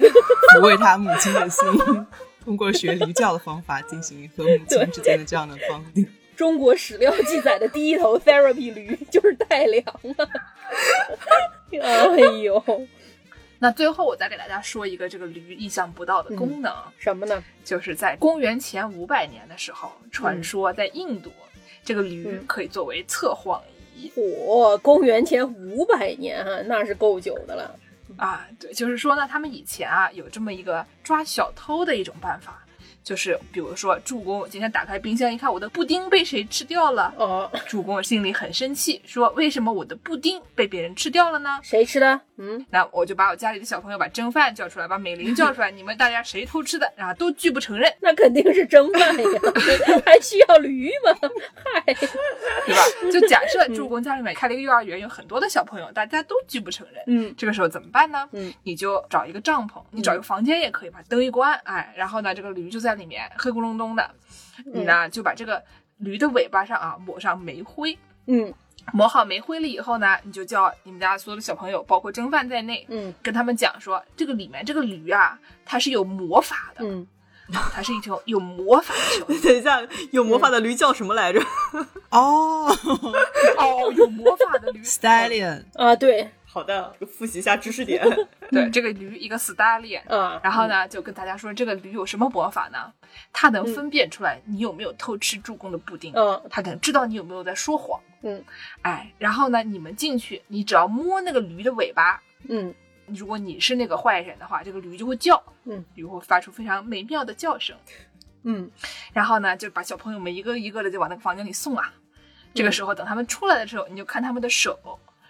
抚慰他母亲的心，通过学驴叫的方法进行和母亲之间的这样的绑定。中国史料记载的第一头 therapy 驴就是戴良了！哎呦。那最后我再给大家说一个这个驴意想不到的功能，什么呢？就是在公元前五百年的时候，传说在印度，这个驴可以作为测谎仪。哦，公元前五百年哈，那是够久的了啊！对，就是说呢，他们以前啊有这么一个抓小偷的一种办法。就是比如说，助攻今天打开冰箱一看，我的布丁被谁吃掉了？哦，助攻心里很生气，说为什么我的布丁被别人吃掉了呢？谁吃的？嗯，那我就把我家里的小朋友把蒸饭叫出来，把美玲叫出来，你们大家谁偷吃的？然后都拒不承认。那肯定是蒸饭呀，还需要驴吗？嗨，对吧？就假设助攻家里面开了一个幼儿园，有很多的小朋友，大家都拒不承认。嗯，这个时候怎么办呢？嗯，你就找一个帐篷，你找一个房间也可以，把灯一关，哎，然后呢，这个驴就在。里面黑咕隆咚的，你呢就把这个驴的尾巴上啊抹上煤灰，嗯，抹好煤灰了以后呢，你就叫你们家所有的小朋友，包括蒸饭在内，嗯，跟他们讲说，这个里面这个驴啊，它是有魔法的，嗯，它是一条有魔法的。等一下，有魔法的驴叫什么来着？哦哦，有魔法的驴，Stallion 啊，对。好的，复习一下知识点。对，这个驴一个 stallion，嗯，然后呢，就跟大家说，这个驴有什么魔法呢？它能分辨出来你有没有偷吃助攻的布丁，嗯，它能知道你有没有在说谎，嗯，哎，然后呢，你们进去，你只要摸那个驴的尾巴，嗯，如果你是那个坏人的话，这个驴就会叫，嗯，驴会发出非常美妙的叫声，嗯，然后呢，就把小朋友们一个一个的就往那个房间里送啊。这个时候，等他们出来的时候，你就看他们的手。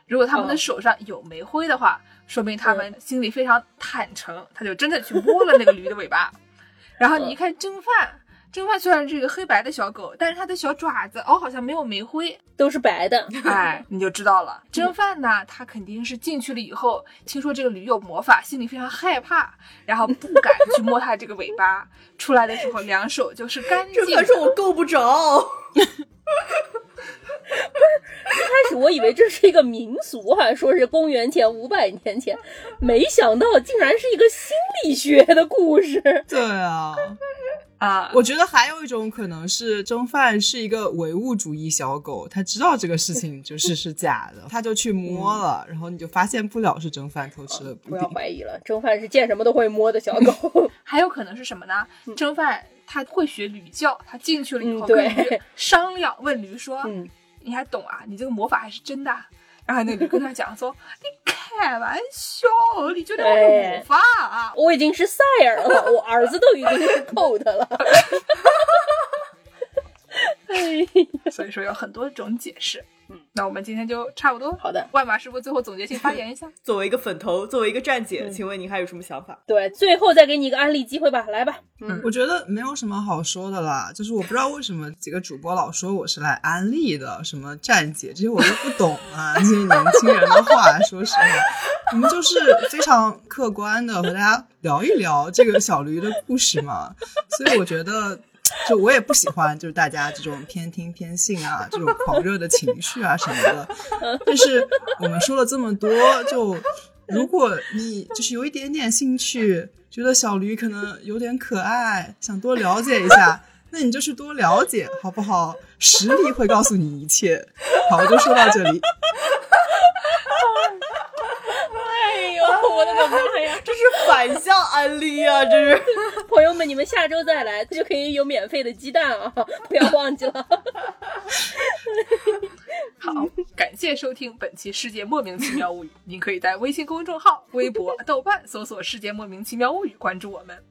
如果他们的手上有煤灰的话，说明他们心里非常坦诚，他就真的去摸了那个驴的尾巴。然后你一看蒸饭，蒸饭虽然是一个黑白的小狗，但是它的小爪子哦好像没有煤灰，都是白的。哎，你就知道了。蒸饭呢，它肯定是进去了以后，听说这个驴有魔法，心里非常害怕，然后不敢去摸它这个尾巴。出来的时候，两手就是干净。这可是我够不着。不是，一开始我以为这是一个民俗，好像说是公元前五百年前，没想到竟然是一个心理学的故事。对啊，啊，我觉得还有一种可能是蒸饭是一个唯物主义小狗，他知道这个事情就是是假的，他就去摸了，然后你就发现不了是蒸饭偷吃了。不要怀疑了，蒸饭是见什么都会摸的小狗。还有可能是什么呢？蒸饭他会学驴叫，他进去了以后跟驴商量，问驴说。嗯你还懂啊？你这个魔法还是真的？然后那驴跟他讲说：“你开玩笑，你觉得我有魔法啊？我已经是赛尔了，我儿子都已经是 code 了。” 所以说有很多种解释。嗯，那我们今天就差不多。好的，万马师傅最后总结性发言一下。作为一个粉头，作为一个站姐，请问您还有什么想法？对，最后再给你一个安利机会吧，来吧。嗯，我觉得没有什么好说的啦，就是我不知道为什么几个主播老说我是来安利的，什么站姐这些我都不懂啊，这些年轻人的话，说实话，我们就是非常客观的和大家聊一聊这个小驴的故事嘛，所以我觉得。就我也不喜欢，就是大家这种偏听偏信啊，这种狂热的情绪啊什么的。但是我们说了这么多，就如果你就是有一点点兴趣，觉得小驴可能有点可爱，想多了解一下，那你就去多了解，好不好？实力会告诉你一切。好，就说到这里。我的个妈呀！这是反向安利啊！这是 朋友们，你们下周再来就可以有免费的鸡蛋啊！不要忘记了。好，感谢收听本期《世界莫名其妙物语》。您可以在微信公众号、微博、豆瓣搜索“世界莫名其妙物语”，关注我们。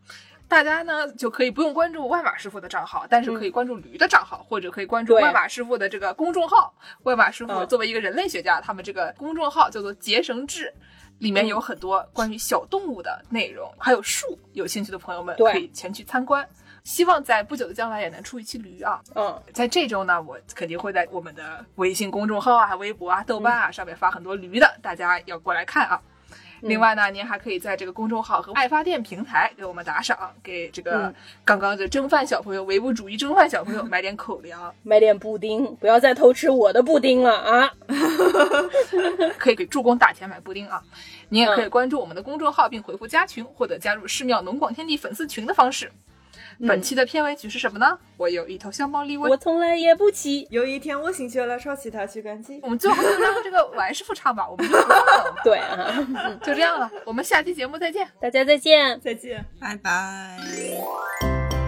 大家呢就可以不用关注万马师傅的账号，但是可以关注驴的账号，或者可以关注对万马师傅的这个公众号。万马师傅嗯作为一个人类学家，他们这个公众号叫做“结绳志”。里面有很多关于小动物的内容，还有树，有兴趣的朋友们可以前去参观。希望在不久的将来也能出一期驴啊！嗯，在这周呢，我肯定会在我们的微信公众号啊、微博啊、豆瓣啊上面发很多驴的，大家要过来看啊。另外呢，您还可以在这个公众号和爱发电平台给我们打赏，给这个嗯刚刚的蒸饭小朋友、唯物主义蒸饭小朋友买点口粮，买点布丁，不要再偷吃我的布丁了啊！可以给助攻打钱买布丁啊。您也可以关注我们的公众号并回复加群，或者加入寺庙农广天地粉丝群的方式。本期的片尾曲是什么呢？我有一头小毛驴，我从来也不骑。有一天我心血来潮，骑它去赶集。我们最后就让这个王师傅唱吧，我们就不唱了，对啊，就这样了。我们下期节目再见。大家再见。再见。拜拜。